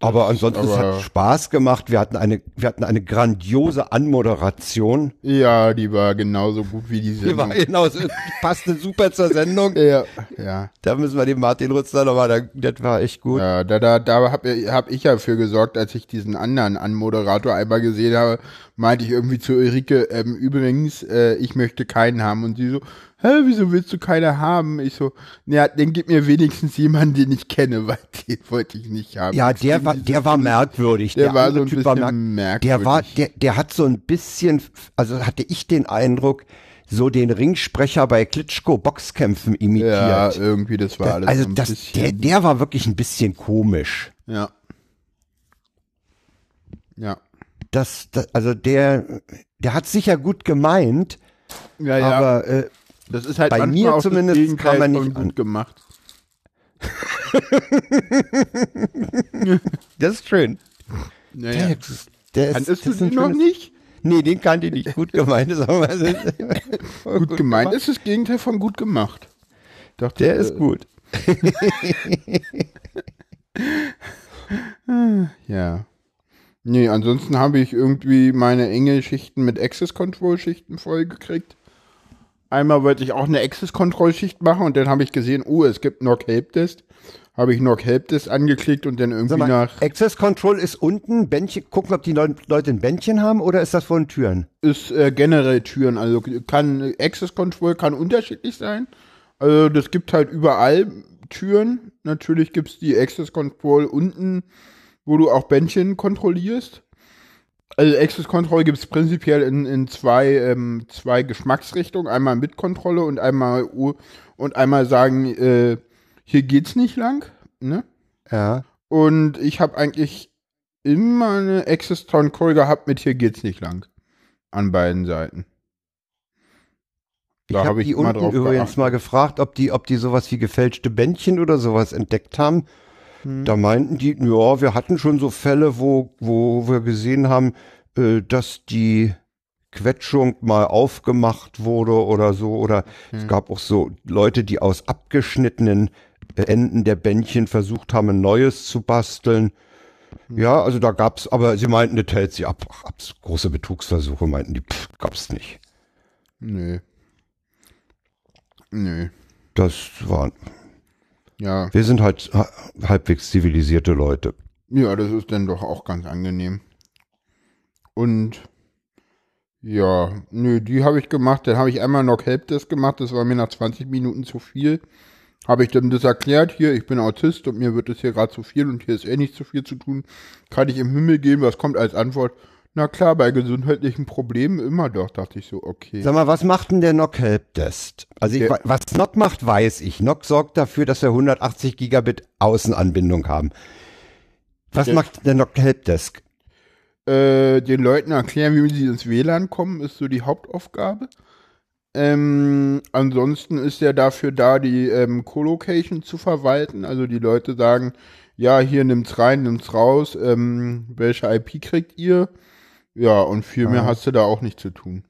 [SPEAKER 2] Aber ansonsten es
[SPEAKER 1] aber-
[SPEAKER 2] hat Spaß gemacht. Wir hatten eine, wir hatten eine grandiose Anmoderation.
[SPEAKER 1] Ja, die war genauso gut wie die
[SPEAKER 2] Die war
[SPEAKER 1] Sendung.
[SPEAKER 2] genauso, passte super zur Sendung.
[SPEAKER 1] Ja, ja.
[SPEAKER 2] Da müssen wir den Martin Rutzler nochmal, da- das war echt gut.
[SPEAKER 1] Ja, da, da, da habe hab ich ja für gesorgt, als ich diesen anderen Anmoderator einmal gesehen habe, meinte ich irgendwie zu Ulrike, ähm, übrigens, äh, ich möchte keinen haben. Und sie so, hä, wieso willst du keinen haben? Ich so, ja, den gib mir wenigstens jemanden, den ich kenne, weil den wollte ich nicht haben.
[SPEAKER 2] Ja, der war, der war merkwürdig.
[SPEAKER 1] Der war
[SPEAKER 2] andere
[SPEAKER 1] so ein
[SPEAKER 2] Typ
[SPEAKER 1] bisschen
[SPEAKER 2] merk- Der war,
[SPEAKER 1] merkwürdig.
[SPEAKER 2] der, der hat so ein bisschen, also hatte ich den Eindruck, so den Ringsprecher bei Klitschko Boxkämpfen imitiert.
[SPEAKER 1] Ja, irgendwie, das war alles
[SPEAKER 2] also das,
[SPEAKER 1] bisschen.
[SPEAKER 2] der, der war wirklich ein bisschen komisch.
[SPEAKER 1] ja. Ja.
[SPEAKER 2] Das, das, also der, der hat sicher gut gemeint,
[SPEAKER 1] Ja, ja.
[SPEAKER 2] aber äh,
[SPEAKER 1] das ist halt
[SPEAKER 2] bei mir zumindest kam er nicht
[SPEAKER 1] gut gemacht.
[SPEAKER 2] das ist schön.
[SPEAKER 1] Naja.
[SPEAKER 2] Der, ist- der ist,
[SPEAKER 1] Kanntest du
[SPEAKER 2] das
[SPEAKER 1] den noch nicht?
[SPEAKER 2] Nee, den kannte ich nicht. Gut gemeint ist aber
[SPEAKER 1] Gut gemeint ist das Gegenteil von gut gemacht. Dachte,
[SPEAKER 2] Der
[SPEAKER 1] äh,
[SPEAKER 2] ist gut.
[SPEAKER 1] Ja. Nee, ansonsten habe ich irgendwie meine Engelschichten mit Access Control Schichten vollgekriegt. Einmal wollte ich auch eine Access Control Schicht machen und dann habe ich gesehen, oh, es gibt Knock Helpdesk. Habe ich Knock Helpdesk angeklickt und dann irgendwie
[SPEAKER 2] mal,
[SPEAKER 1] nach
[SPEAKER 2] Access Control ist unten, Bändchen, gucken, ob die Leu- Leute ein Bändchen haben oder ist das vor den Türen?
[SPEAKER 1] ist äh, generell Türen, also kann Access Control kann unterschiedlich sein. Also das gibt halt überall Türen. Natürlich gibt es die Access Control unten, wo du auch Bändchen kontrollierst. Also Access Control gibt es prinzipiell in, in zwei, ähm, zwei Geschmacksrichtungen. Einmal mit Kontrolle und einmal und einmal sagen, äh, hier geht's nicht lang. Ne?
[SPEAKER 2] Ja.
[SPEAKER 1] Und ich habe eigentlich immer eine Access Control gehabt mit hier geht's nicht lang. An beiden Seiten.
[SPEAKER 2] Ich
[SPEAKER 1] Da
[SPEAKER 2] habe
[SPEAKER 1] hab ich
[SPEAKER 2] die unten übrigens
[SPEAKER 1] geachtet.
[SPEAKER 2] mal gefragt, ob die, ob die sowas wie gefälschte Bändchen oder sowas entdeckt haben.
[SPEAKER 1] Hm.
[SPEAKER 2] Da meinten die, ja, wir hatten schon so Fälle, wo, wo wir gesehen haben, äh, dass die Quetschung mal aufgemacht wurde oder so. Oder
[SPEAKER 1] Hm.
[SPEAKER 2] es gab auch so Leute, die aus abgeschnittenen äh, Enden der Bändchen versucht haben, ein neues zu basteln.
[SPEAKER 1] Hm.
[SPEAKER 2] Ja, also da gab's, aber sie meinten, das hält sie ab. Ach, ab's große Betrugsversuche, meinten die, pff, gab's nicht.
[SPEAKER 1] Nö. Nö.
[SPEAKER 2] Das waren,
[SPEAKER 1] Ja.
[SPEAKER 2] wir sind halt ha- halbwegs zivilisierte Leute.
[SPEAKER 1] Ja, das ist dann doch auch ganz angenehm. Und ja, nö, die habe ich gemacht. Dann habe ich einmal noch Helpdesk gemacht. Das war mir nach 20 Minuten zu viel. Habe ich dem das erklärt, hier, ich bin Autist und mir wird es hier gerade zu viel und hier ist eh nicht zu viel zu tun. Kann ich im Himmel gehen? Was kommt als Antwort? Na klar, bei gesundheitlichen Problemen immer doch, dachte ich so, okay.
[SPEAKER 2] Sag mal, was macht denn der Nock Helpdesk? Also ich, was Nock macht, weiß ich. Nock sorgt dafür, dass wir 180 Gigabit Außenanbindung haben. Was
[SPEAKER 1] Der-
[SPEAKER 2] macht der Nock Helpdesk?
[SPEAKER 1] äh, den Leuten erklären, wie sie ins WLAN kommen, ist so die Hauptaufgabe. Ähm, ansonsten ist er dafür da, die ähm, Colocation zu verwalten. Also die Leute sagen, ja, hier nimmt's rein, nimmt's raus, ähm, welche IP kriegt ihr? Ja, und viel mehr hast du da auch nicht zu tun.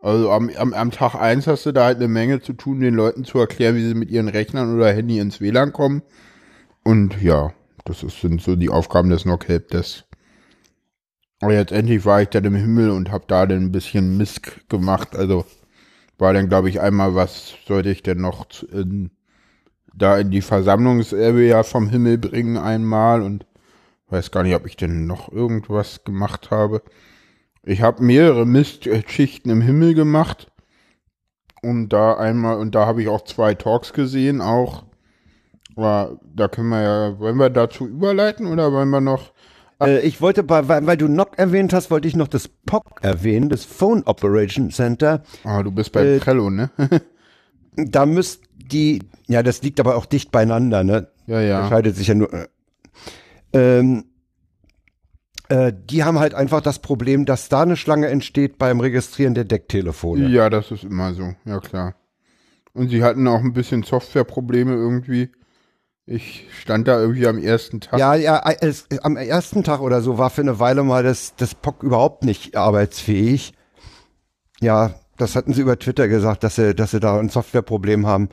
[SPEAKER 1] Also am, am, am Tag eins hast du da halt eine Menge zu tun, den Leuten zu erklären, wie sie mit ihren Rechnern oder Handy ins WLAN kommen. Und ja, das ist, sind so die Aufgaben des Knock Helpdesk. Aber jetzt endlich war ich dann im Himmel und habe da dann ein bisschen Misk gemacht. Also war dann, glaube ich, einmal, was sollte ich denn noch in, da in die Versammlungsarea vom Himmel bringen einmal und weiß gar nicht, ob ich denn noch irgendwas gemacht habe. Ich habe mehrere Mistschichten im Himmel gemacht und da einmal und da habe ich auch zwei Talks gesehen auch. Aber da können wir ja, wollen wir dazu überleiten oder wollen wir noch
[SPEAKER 2] Äh, ich wollte, bei, weil, weil du Nock erwähnt hast, wollte ich noch das POC erwähnen, das Phone Operation Center.
[SPEAKER 1] Ah, du bist bei
[SPEAKER 2] Äh,
[SPEAKER 1] Trello, ne?
[SPEAKER 2] Da müsst die, ja, das liegt aber auch dicht beieinander, ne?
[SPEAKER 1] ja, ja.
[SPEAKER 2] Unterscheidet sich ja nur. Äh, ähm, äh, die haben halt einfach das Problem, dass da eine Schlange entsteht beim Registrieren der Decktelefone.
[SPEAKER 1] Ja, das ist immer so, ja klar. Und sie hatten auch ein bisschen Softwareprobleme irgendwie. Ich stand da irgendwie am ersten Tag.
[SPEAKER 2] Ja, ja, äh, es, am ersten Tag oder so war für eine Weile mal das, das POC überhaupt nicht arbeitsfähig. Ja, das hatten sie über Twitter gesagt, dass sie, dass sie da ein Softwareproblem haben.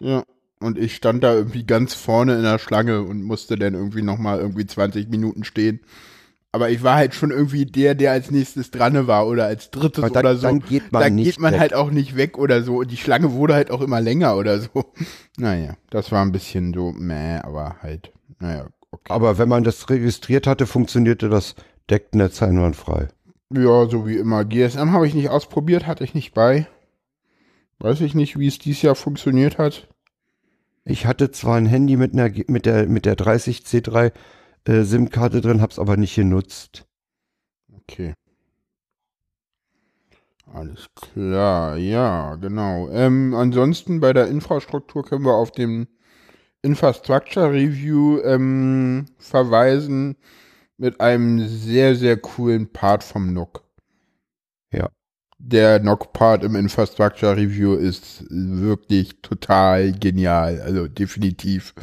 [SPEAKER 1] Ja. Und ich stand da irgendwie ganz vorne in der Schlange und musste dann irgendwie nochmal irgendwie 20 Minuten stehen. Aber ich war halt schon irgendwie der, der als nächstes dran war oder als drittes
[SPEAKER 2] dann,
[SPEAKER 1] oder so.
[SPEAKER 2] Dann geht man,
[SPEAKER 1] da
[SPEAKER 2] nicht
[SPEAKER 1] geht man
[SPEAKER 2] weg.
[SPEAKER 1] halt auch nicht weg oder so. Und die Schlange wurde halt auch immer länger oder so. Naja, das war ein bisschen so, meh, aber halt, naja, okay.
[SPEAKER 2] Aber wenn man das registriert hatte, funktionierte das Decknetz einwandfrei.
[SPEAKER 1] Ja, so wie immer. GSM habe ich nicht ausprobiert, hatte ich nicht bei. Weiß ich nicht, wie es dieses Jahr funktioniert hat.
[SPEAKER 2] Ich hatte zwar ein Handy mit einer mit der mit der 30C3 äh, SIM-Karte drin, hab's aber nicht genutzt.
[SPEAKER 1] Okay. Alles klar, ja, genau. Ähm, ansonsten bei der Infrastruktur können wir auf dem Infrastructure Review ähm, verweisen mit einem sehr, sehr coolen Part vom NOC.
[SPEAKER 2] Ja.
[SPEAKER 1] Der NOC-Part im Infrastructure Review ist wirklich total genial, also definitiv.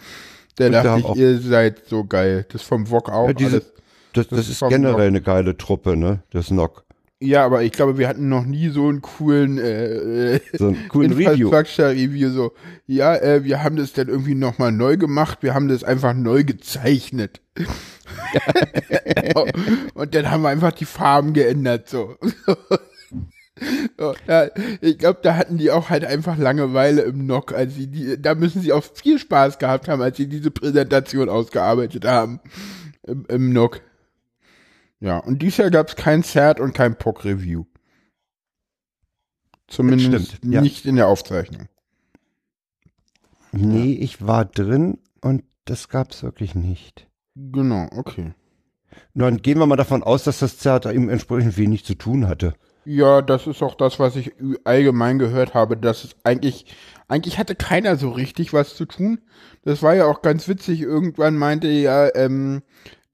[SPEAKER 1] Da
[SPEAKER 2] Und
[SPEAKER 1] dachte ich, ihr seid so geil. Das vom VOG auch
[SPEAKER 2] Ja, diese-
[SPEAKER 1] alles.
[SPEAKER 2] Das,
[SPEAKER 1] Das
[SPEAKER 2] das,
[SPEAKER 1] ist
[SPEAKER 2] generell
[SPEAKER 1] NOC.
[SPEAKER 2] eine geile Truppe, ne? Das NOC.
[SPEAKER 1] Ja, aber ich glaube, wir hatten noch nie so einen coolen äh, äh,
[SPEAKER 2] So einen coolen Review.
[SPEAKER 1] Infrastructure Review. So, ja, äh, wir haben das dann irgendwie nochmal neu gemacht. Wir haben das einfach neu gezeichnet. Und dann haben wir einfach die Farben geändert. So. So, ja, ich glaube, da hatten die auch halt einfach Langeweile im NOC. Als sie die, da müssen sie auch viel Spaß gehabt haben, als sie diese Präsentation ausgearbeitet haben. Im, im NOC. Ja, und dieses Jahr gab es kein CERT und kein POC-Review. Zumindest
[SPEAKER 2] stimmt, ja.
[SPEAKER 1] nicht in der Aufzeichnung.
[SPEAKER 2] Nee, ich war drin und das gab's wirklich nicht.
[SPEAKER 1] Genau, okay.
[SPEAKER 2] Dann gehen wir mal davon aus, dass das Theater ihm entsprechend wenig zu tun hatte.
[SPEAKER 1] Ja, das ist auch das, was ich allgemein gehört habe, dass es eigentlich, eigentlich hatte keiner so richtig was zu tun. Das war ja auch ganz witzig. Irgendwann meinte ja, ähm,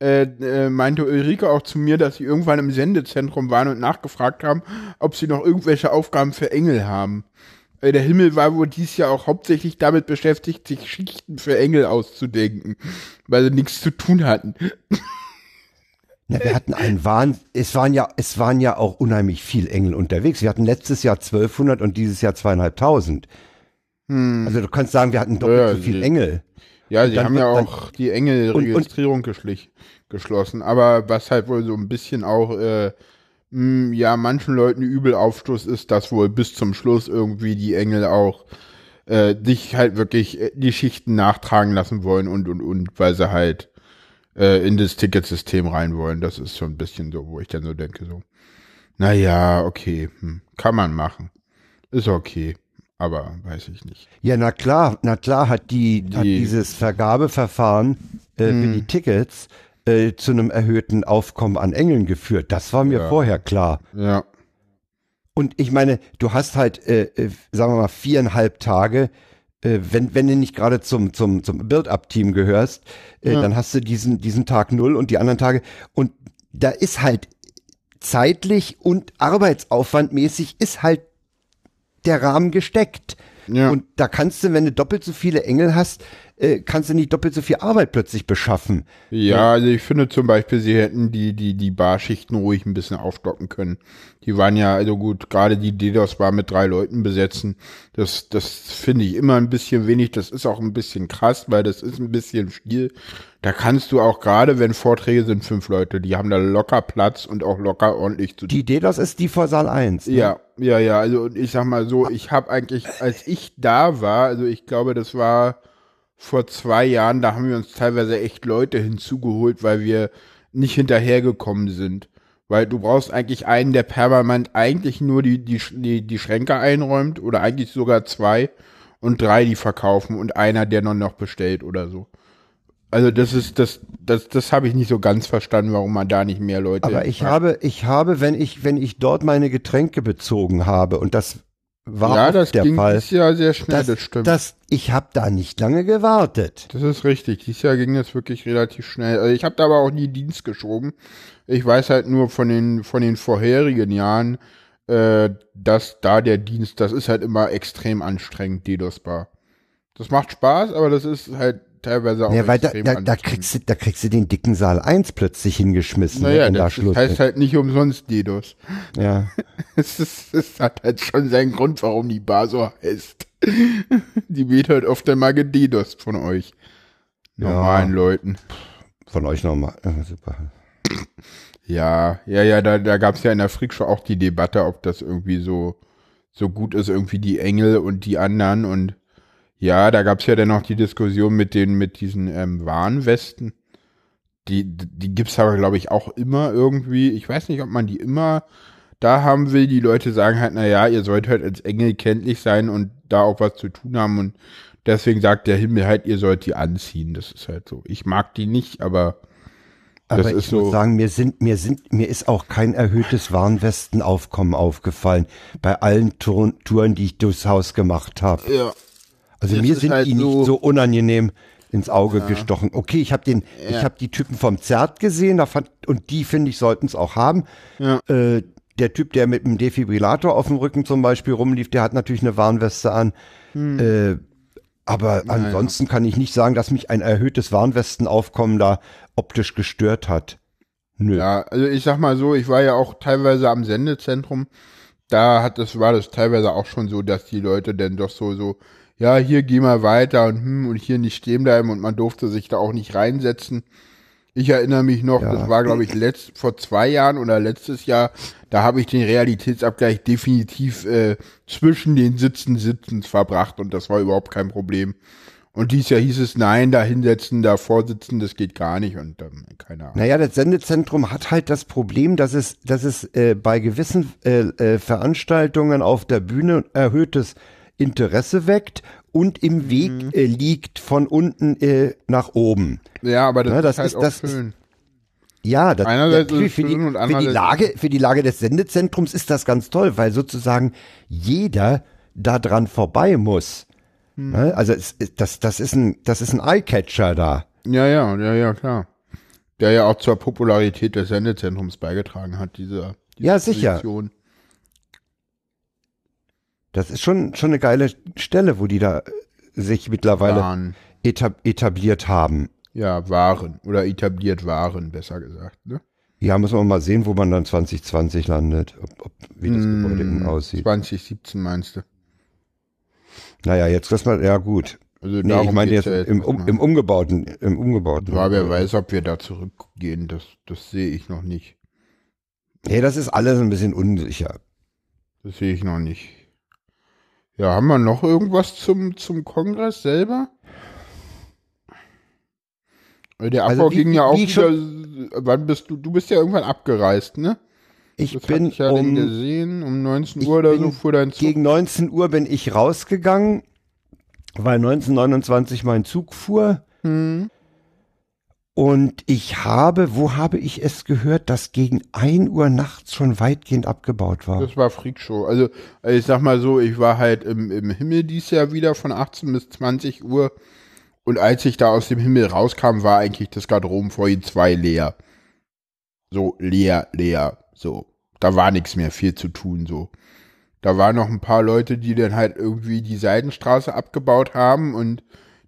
[SPEAKER 1] äh, äh, meinte Ulrike auch zu mir, dass sie irgendwann im Sendezentrum waren und nachgefragt haben, ob sie noch irgendwelche Aufgaben für Engel haben. Äh, Der Himmel war wohl dies Jahr auch hauptsächlich damit beschäftigt, sich Schichten für Engel auszudenken, weil sie nichts zu tun hatten.
[SPEAKER 2] Ja, wir hatten einen Wahn, es waren ja, es waren ja auch unheimlich viel Engel unterwegs. Wir hatten letztes Jahr 1200 und dieses Jahr zweieinhalbtausend. Also du kannst sagen, wir hatten doppelt
[SPEAKER 1] Ja,
[SPEAKER 2] so viel
[SPEAKER 1] die-
[SPEAKER 2] Engel.
[SPEAKER 1] Ja, sie haben ja
[SPEAKER 2] dann-
[SPEAKER 1] auch die Engel-Registrierung geschlossen, aber was halt wohl so ein bisschen auch, äh, mh, ja, manchen Leuten übel Aufstoß ist, dass wohl bis zum Schluss irgendwie die Engel auch äh, dich halt wirklich äh, die Schichten nachtragen lassen wollen und und und, weil sie halt äh, in das Ticketsystem rein wollen. Das ist schon ein bisschen so, wo ich dann so denke, so, naja, okay, hm, kann man machen. Ist okay, aber weiß ich nicht.
[SPEAKER 2] Ja, na klar, na klar hat die, hat
[SPEAKER 1] Die-
[SPEAKER 2] dieses Vergabeverfahren äh, für die Tickets äh, zu einem erhöhten Aufkommen an Engeln geführt. Das war mir
[SPEAKER 1] Ja.
[SPEAKER 2] vorher klar.
[SPEAKER 1] Ja.
[SPEAKER 2] Und ich meine, du hast halt, äh, äh, sagen wir mal, viereinhalb Tage, äh, wenn, wenn du nicht gerade zum, zum, zum Build-Up-Team gehörst, äh,
[SPEAKER 1] Ja.
[SPEAKER 2] dann hast du diesen, diesen Tag null und die anderen Tage. Und da ist halt zeitlich und arbeitsaufwandmäßig ist halt der Rahmen gesteckt.
[SPEAKER 1] Ja.
[SPEAKER 2] Und da kannst du, wenn du doppelt so viele Engel hast, äh, kannst du nicht doppelt so viel Arbeit plötzlich beschaffen.
[SPEAKER 1] Ja, also ich finde zum Beispiel, sie hätten die, die, die Barschichten ruhig ein bisschen aufstocken können. Die waren ja, also gut, gerade die DDoS war mit drei Leuten besetzen. Das, das finde ich immer ein bisschen wenig. Das ist auch ein bisschen krass, weil das ist ein bisschen viel. Da kannst du auch gerade, wenn Vorträge sind, fünf Leute, die haben da locker Platz und auch locker ordentlich zu tun.
[SPEAKER 2] Die Idee, das ist die vor Saal 1. Ne?
[SPEAKER 1] Ja, ja, ja. Also ich sag mal so, ich habe eigentlich, als ich da war, also ich glaube, das war vor zwei Jahren, da haben wir uns teilweise echt Leute hinzugeholt, weil wir nicht hinterhergekommen sind. Weil du brauchst eigentlich einen, der permanent eigentlich nur die, die, die, die Schränke einräumt oder eigentlich sogar zwei und drei, die verkaufen und einer, der noch bestellt oder so. Also das ist, das, das, das habe ich nicht so ganz verstanden, warum man da nicht mehr Leute.
[SPEAKER 2] Aber ich habe, ich habe, wenn ich, wenn ich dort meine Getränke bezogen habe, und das war
[SPEAKER 1] ja, das
[SPEAKER 2] der
[SPEAKER 1] ging
[SPEAKER 2] Fall,
[SPEAKER 1] dieses Jahr sehr schnell,
[SPEAKER 2] das,
[SPEAKER 1] das stimmt.
[SPEAKER 2] das, ich habe da nicht lange gewartet.
[SPEAKER 1] Das ist richtig. Dieses Jahr ging das wirklich relativ schnell. Also ich habe da aber auch nie Dienst geschoben. Ich weiß halt nur von den von den vorherigen Jahren, äh, dass da der Dienst, das ist halt immer extrem anstrengend, DDoS-Bar. Das macht Spaß, aber das ist halt teilweise auch
[SPEAKER 2] Ja, weil da, da, da kriegst du, da kriegst du den dicken Saal 1 plötzlich hingeschmissen,
[SPEAKER 1] naja,
[SPEAKER 2] da
[SPEAKER 1] das,
[SPEAKER 2] Schluss
[SPEAKER 1] das heißt halt nicht umsonst DDoS.
[SPEAKER 2] Ja.
[SPEAKER 1] Es, ist, es hat halt schon seinen Grund, warum die Bar so heißt. Die wird halt oft einmal gededost von euch. Normalen
[SPEAKER 2] Ja.
[SPEAKER 1] Leuten.
[SPEAKER 2] Von euch nochmal. Ja, super.
[SPEAKER 1] Ja, ja, ja, da, da gab es ja in der Freakshow auch die Debatte, ob das irgendwie so, so gut ist, irgendwie die Engel und die anderen. Und ja, da gab es ja dann noch die Diskussion mit den, mit diesen ähm, Warnwesten. Die, die gibt's aber, glaube ich, auch immer irgendwie. Ich weiß nicht, ob man die immer da haben will. Die Leute sagen halt, na ja, ihr sollt halt als Engel kenntlich sein und da auch was zu tun haben. Und deswegen sagt der Himmel halt, ihr sollt die anziehen. Das ist halt so. Ich mag die nicht, aber
[SPEAKER 2] Aber
[SPEAKER 1] das
[SPEAKER 2] ich
[SPEAKER 1] ist so.
[SPEAKER 2] muss sagen, mir sind, mir sind, mir ist auch kein erhöhtes Warnwestenaufkommen aufgefallen bei allen Touren, Touren die ich durchs Haus gemacht habe.
[SPEAKER 1] ja.
[SPEAKER 2] Also
[SPEAKER 1] Das
[SPEAKER 2] mir sind
[SPEAKER 1] halt
[SPEAKER 2] die
[SPEAKER 1] so-
[SPEAKER 2] nicht so unangenehm ins Auge gestochen. Okay, ich habe den, ich habe die Typen vom Zert gesehen, da fand, und die finde ich sollten es auch haben.
[SPEAKER 1] Ja.
[SPEAKER 2] Äh, der Typ, der mit dem Defibrillator auf dem Rücken zum Beispiel rumlief, der hat natürlich eine Warnweste an.
[SPEAKER 1] Hm.
[SPEAKER 2] Äh, aber ansonsten kann ich nicht sagen, dass mich ein erhöhtes Warnwestenaufkommen da optisch gestört hat. Nö.
[SPEAKER 1] Ja, also ich sag mal so, ich war ja auch teilweise am Sendezentrum. Da hat das, war das teilweise auch schon so, dass die Leute dann doch so, so, ja, hier geh mal weiter und hm, und hier nicht stehen bleiben und man durfte sich da auch nicht reinsetzen. Ich erinnere mich noch,
[SPEAKER 2] Ja.
[SPEAKER 1] das war glaube ich letzt, vor zwei Jahren oder letztes Jahr, da habe ich den Realitätsabgleich definitiv äh, zwischen den Sitzen sitzend verbracht und das war überhaupt kein Problem. Und dieses Jahr hieß es, nein, da hinsetzen, da vorsitzen, das geht gar nicht und ähm, keine Ahnung.
[SPEAKER 2] Naja, das Sendezentrum hat halt das Problem, dass es, dass es äh, bei gewissen äh, äh, Veranstaltungen auf der Bühne erhöhtes Interesse weckt und im Weg
[SPEAKER 1] Mhm.
[SPEAKER 2] äh, liegt von unten äh, nach oben.
[SPEAKER 1] Ja, aber das,
[SPEAKER 2] Ja, das
[SPEAKER 1] ist halt
[SPEAKER 2] ist-
[SPEAKER 1] auch
[SPEAKER 2] das ist-
[SPEAKER 1] schön.
[SPEAKER 2] Ja, das,
[SPEAKER 1] Einerseits
[SPEAKER 2] ja,
[SPEAKER 1] ist es
[SPEAKER 2] für, die, für, die Lage, für die Lage des Sendezentrums ist das ganz toll, weil sozusagen jeder da dran vorbei muss.
[SPEAKER 1] Hm.
[SPEAKER 2] Ne? Also es, das, das ist ein, das ist ein Eyecatcher da.
[SPEAKER 1] Ja, ja, ja, ja, klar. Der ja auch zur Popularität des Sendezentrums beigetragen hat, diese, diese
[SPEAKER 2] Ja, sicher.
[SPEAKER 1] Position.
[SPEAKER 2] Das ist schon, schon eine geile Stelle, wo die da sich mittlerweile
[SPEAKER 1] Waren.
[SPEAKER 2] etab etabliert haben.
[SPEAKER 1] Ja, waren. Oder etabliert waren, besser gesagt. Ne?
[SPEAKER 2] Ja, muss man mal sehen, wo man dann 2020 landet, ob, ob, wie das
[SPEAKER 1] Hm,
[SPEAKER 2] Gebäude innen aussieht.
[SPEAKER 1] 2017 meinst du?
[SPEAKER 2] Naja, jetzt lass mal, ja gut.
[SPEAKER 1] Also
[SPEAKER 2] Nee, ich meine jetzt
[SPEAKER 1] ja
[SPEAKER 2] im, um, im umgebauten, im umgebauten.
[SPEAKER 1] Ja, wer weiß, ob wir da zurückgehen, das, das sehe ich noch nicht.
[SPEAKER 2] Nee, das ist alles ein bisschen unsicher.
[SPEAKER 1] Das sehe ich noch nicht. Ja, haben wir noch irgendwas zum, zum Kongress selber? Der
[SPEAKER 2] Also
[SPEAKER 1] Abbau
[SPEAKER 2] wie-
[SPEAKER 1] ging ja auch wieder, wann bist du, du bist ja irgendwann abgereist, ne?
[SPEAKER 2] Ich
[SPEAKER 1] Das
[SPEAKER 2] bin
[SPEAKER 1] ich ja
[SPEAKER 2] um,
[SPEAKER 1] gesehen, um 19
[SPEAKER 2] ich
[SPEAKER 1] Uhr oder so fuhr dein Zug.
[SPEAKER 2] gegen 19 Uhr bin ich rausgegangen, weil 1929 mein Zug fuhr.
[SPEAKER 1] Hm.
[SPEAKER 2] Und ich habe, wo habe ich es gehört, dass gegen 1 Uhr nachts schon weitgehend abgebaut war?
[SPEAKER 1] Das war Freakshow. Also, ich sag mal so, ich war halt im, im Himmel dieses Jahr wieder von 18 bis 20 Uhr. Und als ich da aus dem Himmel rauskam, war eigentlich das Garderobenfoyer 2 leer. So, leer, leer. So. Da war nichts mehr viel zu tun, so. Da waren noch ein paar Leute, die dann halt irgendwie die Seidenstraße abgebaut haben und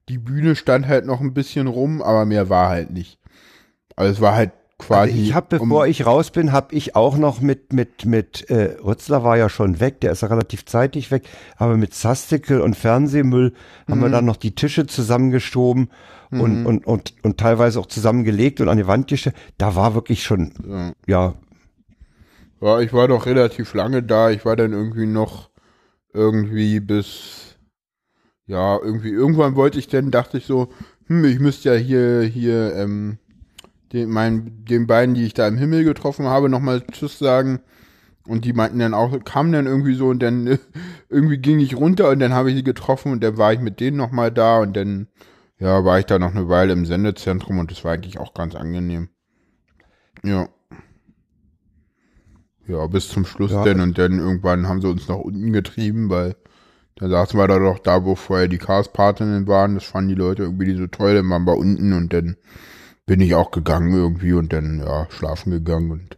[SPEAKER 1] die Bühne stand halt noch ein bisschen rum, aber mehr war halt nicht. Also es war halt quasi.
[SPEAKER 2] Also ich habe,
[SPEAKER 1] um-
[SPEAKER 2] bevor ich raus bin, habe ich auch noch mit mit mit äh, Rützler war ja schon weg, der ist ja relativ zeitig weg, aber mit Sastikel und Fernsehmüll haben
[SPEAKER 1] Mhm.
[SPEAKER 2] wir dann noch die Tische zusammengeschoben und, und und und teilweise auch zusammengelegt und an die Wand gestellt. Da war wirklich schon
[SPEAKER 1] Ja.
[SPEAKER 2] ja
[SPEAKER 1] Ja, ich war doch relativ lange da. Ich war dann irgendwie noch irgendwie bis, ja, irgendwie, irgendwann wollte ich dann, dachte ich so, hm, ich müsste ja hier, hier, ähm, den, mein, den beiden, die ich da im Himmel getroffen habe, nochmal Tschüss sagen. Und die meinten dann auch, kamen dann irgendwie so und dann äh, irgendwie ging ich runter und dann habe ich sie getroffen und dann war ich mit denen nochmal da und dann, ja, war ich da noch eine Weile im Sendezentrum und das war eigentlich auch ganz angenehm. Ja. Ja, bis zum Schluss
[SPEAKER 2] Ja.
[SPEAKER 1] denn und dann irgendwann haben sie uns nach unten getrieben, weil dann saßen wir da doch da, wo vorher die Chaos-Partinnen waren. Das fanden die Leute irgendwie so toll, dann waren wir unten und dann bin ich auch gegangen irgendwie und dann, ja, schlafen gegangen und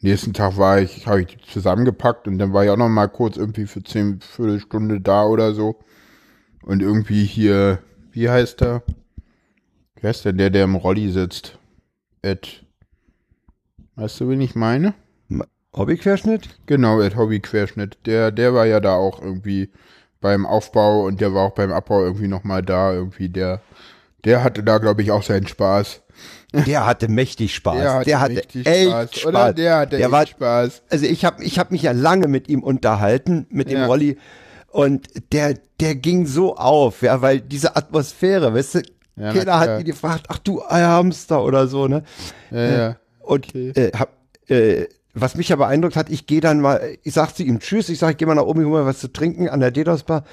[SPEAKER 1] nächsten Tag war ich, habe ich die zusammengepackt und dann war ich auch noch mal kurz irgendwie für zehn Viertelstunde da oder so. Und irgendwie hier, wie heißt der? Wer ist denn der, der im Rolli sitzt? Ed. Weißt du, wen ich meine?
[SPEAKER 2] Hobbyquerschnitt?
[SPEAKER 1] Genau, Ed Hobby Querschnitt. Der, der war ja da auch irgendwie beim Aufbau und der war auch beim Abbau irgendwie nochmal da. Irgendwie der, der hatte da, glaube ich, auch seinen Spaß.
[SPEAKER 2] Der hatte mächtig Spaß. Der hatte, der hatte
[SPEAKER 1] echt Spaß, Spaß. Oder? Der hatte der echt war, Spaß.
[SPEAKER 2] Also ich habe ich hab mich ja lange mit ihm unterhalten, mit dem ja. Rolli. Und der, der ging so auf, ja, weil diese Atmosphäre, weißt du, ja, keiner hat ihn gefragt, ach du Hamster oder so, ne?
[SPEAKER 1] Ja, ja.
[SPEAKER 2] Äh, und okay. äh, hab, äh, was mich ja beeindruckt hat, ich gehe dann mal, ich sag zu ihm Tschüss, ich sag, ich geh mal nach oben, ich hol mal was zu trinken an der Dedos-Bar.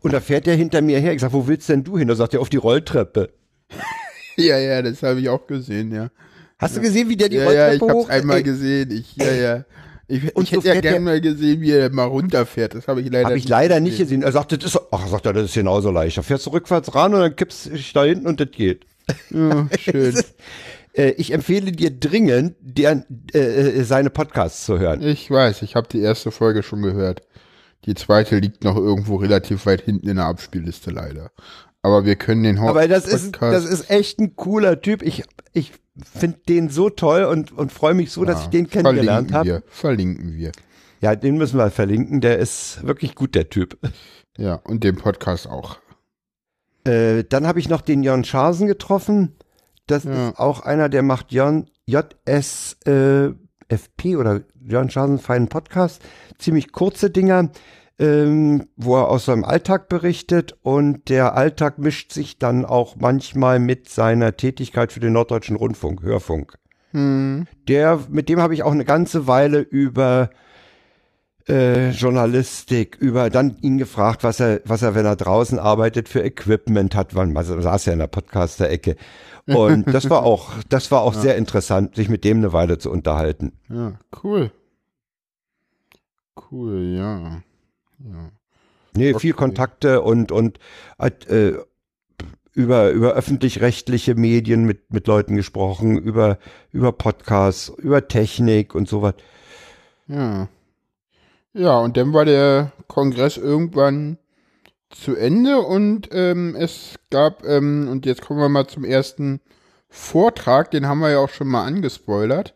[SPEAKER 2] Und da fährt er hinter mir her. Ich sag, wo willst denn du hin? Da sagt er, auf die Rolltreppe.
[SPEAKER 1] ja, ja, das habe ich auch gesehen, ja.
[SPEAKER 2] Hast du gesehen, wie der die
[SPEAKER 1] ja,
[SPEAKER 2] Rolltreppe
[SPEAKER 1] ja, ich hab's einmal Ey. gesehen. Ich, ja, ja. Ich, und ich hätte ja gerne mal gesehen, wie er mal runterfährt. Das habe ich leider
[SPEAKER 2] hab ich leider nicht gesehen. Er sagte, das ist, ach, sagt er, das ist genauso leicht. Da fährst du rückwärts ran und dann kippst du dich da hinten und das geht.
[SPEAKER 1] Ja, schön.
[SPEAKER 2] Äh, ich empfehle dir dringend, der, äh, äh, seine Podcasts zu hören.
[SPEAKER 1] Ich weiß, ich habe die erste Folge schon gehört. Die zweite liegt noch irgendwo relativ weit hinten in der Abspielliste leider. Aber wir können den
[SPEAKER 2] Haupt Aber das ist, das ist echt ein cooler Typ. Ich, ich finde den so toll und, und freue mich so, ja, dass ich den kennengelernt habe.
[SPEAKER 1] Verlinken wir.
[SPEAKER 2] Ja, den müssen wir verlinken. Der ist wirklich gut, der Typ.
[SPEAKER 1] Ja, und den Podcast auch.
[SPEAKER 2] Äh, dann habe ich noch den Jon Scharsen getroffen. Das ja. ist auch einer, der macht Jon, JSFP äh, oder Jon Scharsen feinen Podcast. Ziemlich kurze Dinger, ähm, wo er aus seinem Alltag berichtet und der Alltag mischt sich dann auch manchmal mit seiner Tätigkeit für den Norddeutschen Rundfunk, Hörfunk.
[SPEAKER 1] Hm.
[SPEAKER 2] Der, mit dem habe ich auch eine ganze Weile über äh, Journalistik, über dann ihn gefragt, was er, was er, wenn er draußen arbeitet, für Equipment hat. Man, man saß ja in der Podcaster-Ecke. Und das war auch, das war auch ja. sehr interessant, sich mit dem eine Weile zu unterhalten.
[SPEAKER 1] Ja, cool. Cool, ja. ja.
[SPEAKER 2] Nee, okay. viel Kontakte und, und äh, über, über öffentlich-rechtliche Medien mit, mit Leuten gesprochen, über, über Podcasts, über Technik und sowas.
[SPEAKER 1] Ja. Ja, und dann war der Kongress irgendwann zu Ende und ähm, es gab, ähm, und jetzt kommen wir mal zum ersten Vortrag, den haben wir ja auch schon mal angespoilert,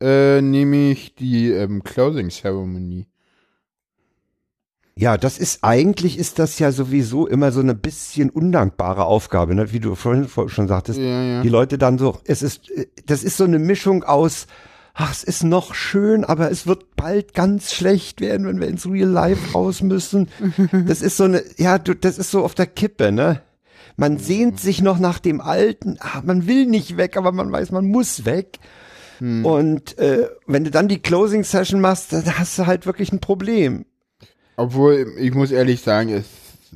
[SPEAKER 1] äh, nämlich die ähm, Closing Ceremony.
[SPEAKER 2] Ja, das ist eigentlich ist das ja sowieso immer so eine bisschen undankbare Aufgabe, ne? wie du vorhin schon sagtest.
[SPEAKER 1] Ja, ja.
[SPEAKER 2] Die Leute dann so, es ist, das ist so eine Mischung aus ach, es ist noch schön, aber es wird bald ganz schlecht werden, wenn wir ins Real Life raus müssen. Das ist so eine, ja, du, das ist so auf der Kippe, ne? Man sehnt sich noch nach dem Alten, ach, man will nicht weg, aber man weiß, man muss weg. Hm. Und äh, wenn du dann die Closing Session machst, dann hast du halt wirklich ein Problem.
[SPEAKER 1] Obwohl, ich muss ehrlich sagen, es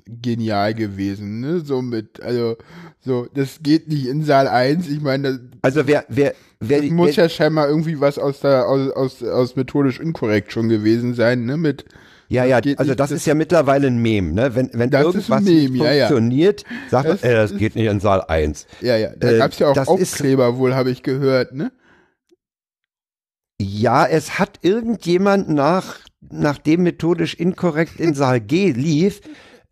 [SPEAKER 1] genial gewesen, ne? So mit, also, so, das geht nicht in Saal 1. Ich meine,
[SPEAKER 2] also wer, wer, wer,
[SPEAKER 1] das muss wer, ja scheinbar irgendwie was aus der, aus, aus, aus methodisch inkorrekt schon gewesen sein, ne? Mit,
[SPEAKER 2] ja, ja, also nicht, das, das, ist ja mittlerweile ein Meme, ne? Wenn, wenn irgendwas Meme, funktioniert, ja, ja. sagt das, äh, das geht nicht in Saal 1.
[SPEAKER 1] Ja, ja, da äh, gab's ja auch Aufkleber ist, wohl, habe ich gehört, ne?
[SPEAKER 2] Ja, es hat irgendjemand nach, nachdem methodisch inkorrekt in Saal G lief,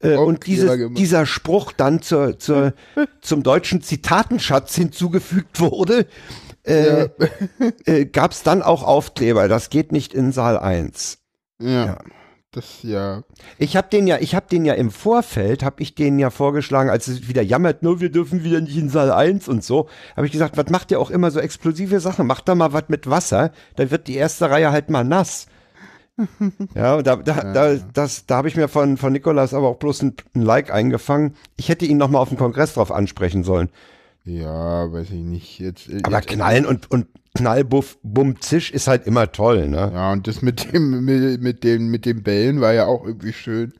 [SPEAKER 2] äh, und dieses, dieser Spruch dann zur, zur, zum deutschen Zitatenschatz hinzugefügt wurde, äh, ja. äh, gab es dann auch Aufkleber. Das geht nicht in Saal 1.
[SPEAKER 1] Ja. ja. Das ja.
[SPEAKER 2] Ich habe den ja, ich habe den ja im Vorfeld, habe ich den ja vorgeschlagen, als es wieder jammert, nur wir dürfen wieder nicht in Saal 1 und so, habe ich gesagt, was macht ihr auch immer so explosive Sachen? Macht da mal was mit Wasser, dann wird die erste Reihe halt mal nass. ja, da, da, da, das, da habe ich mir von, von Nikolas aber auch bloß ein, ein Like eingefangen. Ich hätte ihn nochmal auf dem Kongress drauf ansprechen sollen.
[SPEAKER 1] Ja, weiß ich nicht. Jetzt,
[SPEAKER 2] äh, aber jetzt, Knallen und, und Knallbuff, Bumm, Zisch ist halt immer toll, ne?
[SPEAKER 1] Ja, und das mit dem, mit, mit dem, mit den Bällen war ja auch irgendwie schön.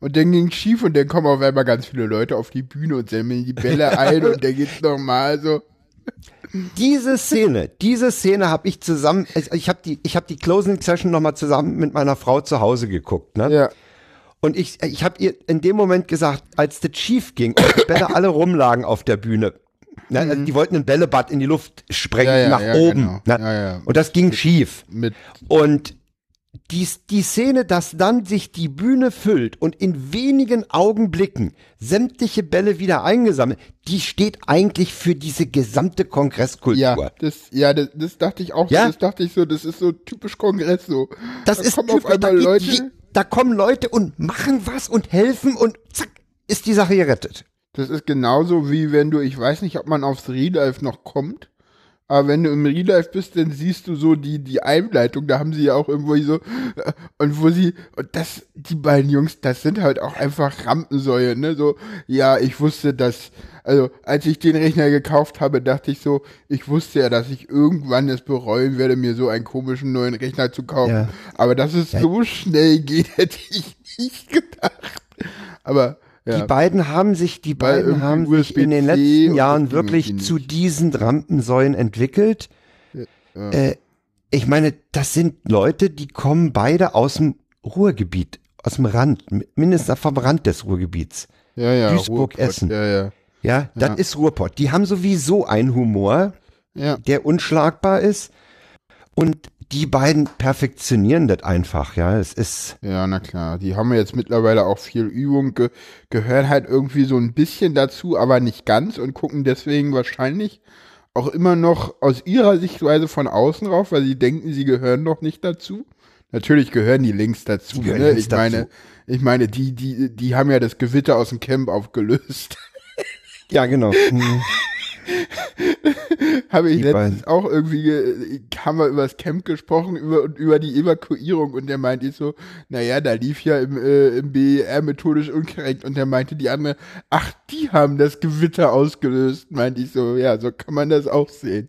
[SPEAKER 1] Und dann ging schief und dann kommen auf einmal ganz viele Leute auf die Bühne und sammeln die Bälle ein und dann geht's nochmal so
[SPEAKER 2] diese Szene, diese Szene habe ich zusammen, ich habe die, ich habe die Closing Session noch mal zusammen mit meiner Frau zu Hause geguckt, ne?
[SPEAKER 1] Ja.
[SPEAKER 2] Und ich, ich habe ihr in dem Moment gesagt, als der Chief ging und die Bälle alle rumlagen auf der Bühne, ne, also mhm. die wollten ein Bällebad in die Luft sprengen ja, ja, nach ja, oben, genau. ne? und das ging schief.
[SPEAKER 1] Mit
[SPEAKER 2] und die, die Szene, dass dann sich die Bühne füllt und in wenigen Augenblicken sämtliche Bälle wieder eingesammelt, die steht eigentlich für diese gesamte Kongresskultur.
[SPEAKER 1] Ja, das, ja, das, das dachte ich auch. Ja? Das dachte ich so, das ist so typisch Kongress so.
[SPEAKER 2] Das da ist kommen typisch, auf einmal Leute. da kommen Leute und machen was und helfen und zack, ist die Sache gerettet.
[SPEAKER 1] Das ist genauso wie wenn du, ich weiß nicht, ob man aufs Real Life noch kommt, aber wenn du im Real Life bist, dann siehst du so die, die Einleitung, da haben sie ja auch irgendwo so, und wo sie, und das, die beiden Jungs, das sind halt auch einfach Rampensäue, ne, so, ja, ich wusste, dass, also, als ich den Rechner gekauft habe, dachte ich so, ich wusste ja, dass ich irgendwann es bereuen werde, mir so einen komischen neuen Rechner zu kaufen. Ja. Aber dass es ja. so schnell geht, hätte ich nicht gedacht. Aber,
[SPEAKER 2] ja. Die beiden haben sich, die beiden haben sich in den letzten Jahren wirklich zu diesen Rampensäulen entwickelt. Ja. Äh, ich meine, das sind Leute, die kommen beide aus dem Ruhrgebiet, aus dem Rand, mindestens vom Rand des Ruhrgebiets.
[SPEAKER 1] Ja, ja.
[SPEAKER 2] Duisburg, Ruhrpott, Essen.
[SPEAKER 1] Ja, ja.
[SPEAKER 2] Ja, das ja. ist Ruhrpott. Die haben sowieso einen Humor, ja. der unschlagbar ist. Und die beiden perfektionieren das einfach, ja. Es ist.
[SPEAKER 1] Ja, na klar. Die haben jetzt mittlerweile auch viel Übung, ge gehören halt irgendwie so ein bisschen dazu, aber nicht ganz und gucken deswegen wahrscheinlich auch immer noch aus ihrer Sichtweise von außen rauf, weil sie denken, sie gehören noch nicht dazu. Natürlich gehören die Links dazu. Die ne? Ich meine, dazu. ich meine, die, die, die haben ja das Gewitter aus dem Camp aufgelöst.
[SPEAKER 2] Ja, genau. Mhm.
[SPEAKER 1] habe ich die letztens beiden. auch irgendwie, haben wir über das Camp gesprochen, über, über die Evakuierung und der meinte so, naja, da lief ja im, äh, im BER methodisch unkorrekt und der meinte die andere, ach, die haben das Gewitter ausgelöst, meinte ich so, ja, so kann man das auch sehen.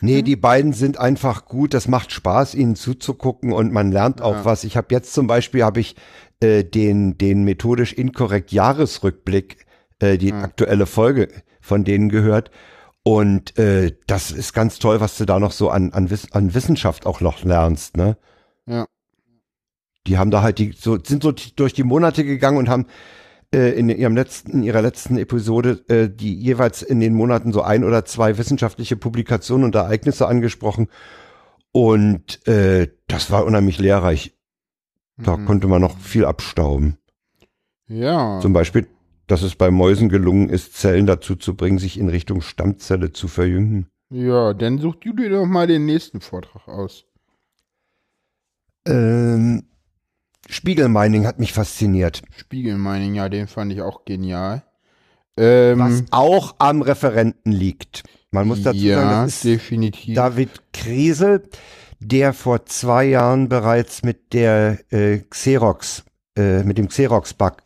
[SPEAKER 2] Nee, die beiden sind einfach gut, das macht Spaß, ihnen zuzugucken und man lernt auch ja. was. Ich habe jetzt zum Beispiel, habe ich äh, den, den methodisch inkorrekt Jahresrückblick, äh, die ja. aktuelle Folge von denen gehört und äh, das ist ganz toll, was du da noch so an, an, Wiss an Wissenschaft auch noch lernst, ne?
[SPEAKER 1] Ja.
[SPEAKER 2] Die haben da halt die, so, sind so durch die Monate gegangen und haben äh, in ihrem letzten, in ihrer letzten Episode äh, die jeweils in den Monaten so ein oder zwei wissenschaftliche Publikationen und Ereignisse angesprochen. Und äh, das war unheimlich lehrreich. Da mhm. konnte man noch viel abstauben.
[SPEAKER 1] Ja.
[SPEAKER 2] Zum Beispiel dass es bei Mäusen gelungen ist, Zellen dazu zu bringen, sich in Richtung Stammzelle zu verjüngen.
[SPEAKER 1] Ja, dann such du dir doch mal den nächsten Vortrag aus.
[SPEAKER 2] Ähm, Spiegelmining hat mich fasziniert.
[SPEAKER 1] Spiegelmining, ja, den fand ich auch genial.
[SPEAKER 2] Ähm, Was auch am Referenten liegt. Man muss dazu
[SPEAKER 1] ja,
[SPEAKER 2] sagen,
[SPEAKER 1] das ist definitiv.
[SPEAKER 2] David Kresel, der vor zwei Jahren bereits mit der äh, Xerox, äh, mit dem Xerox-Bug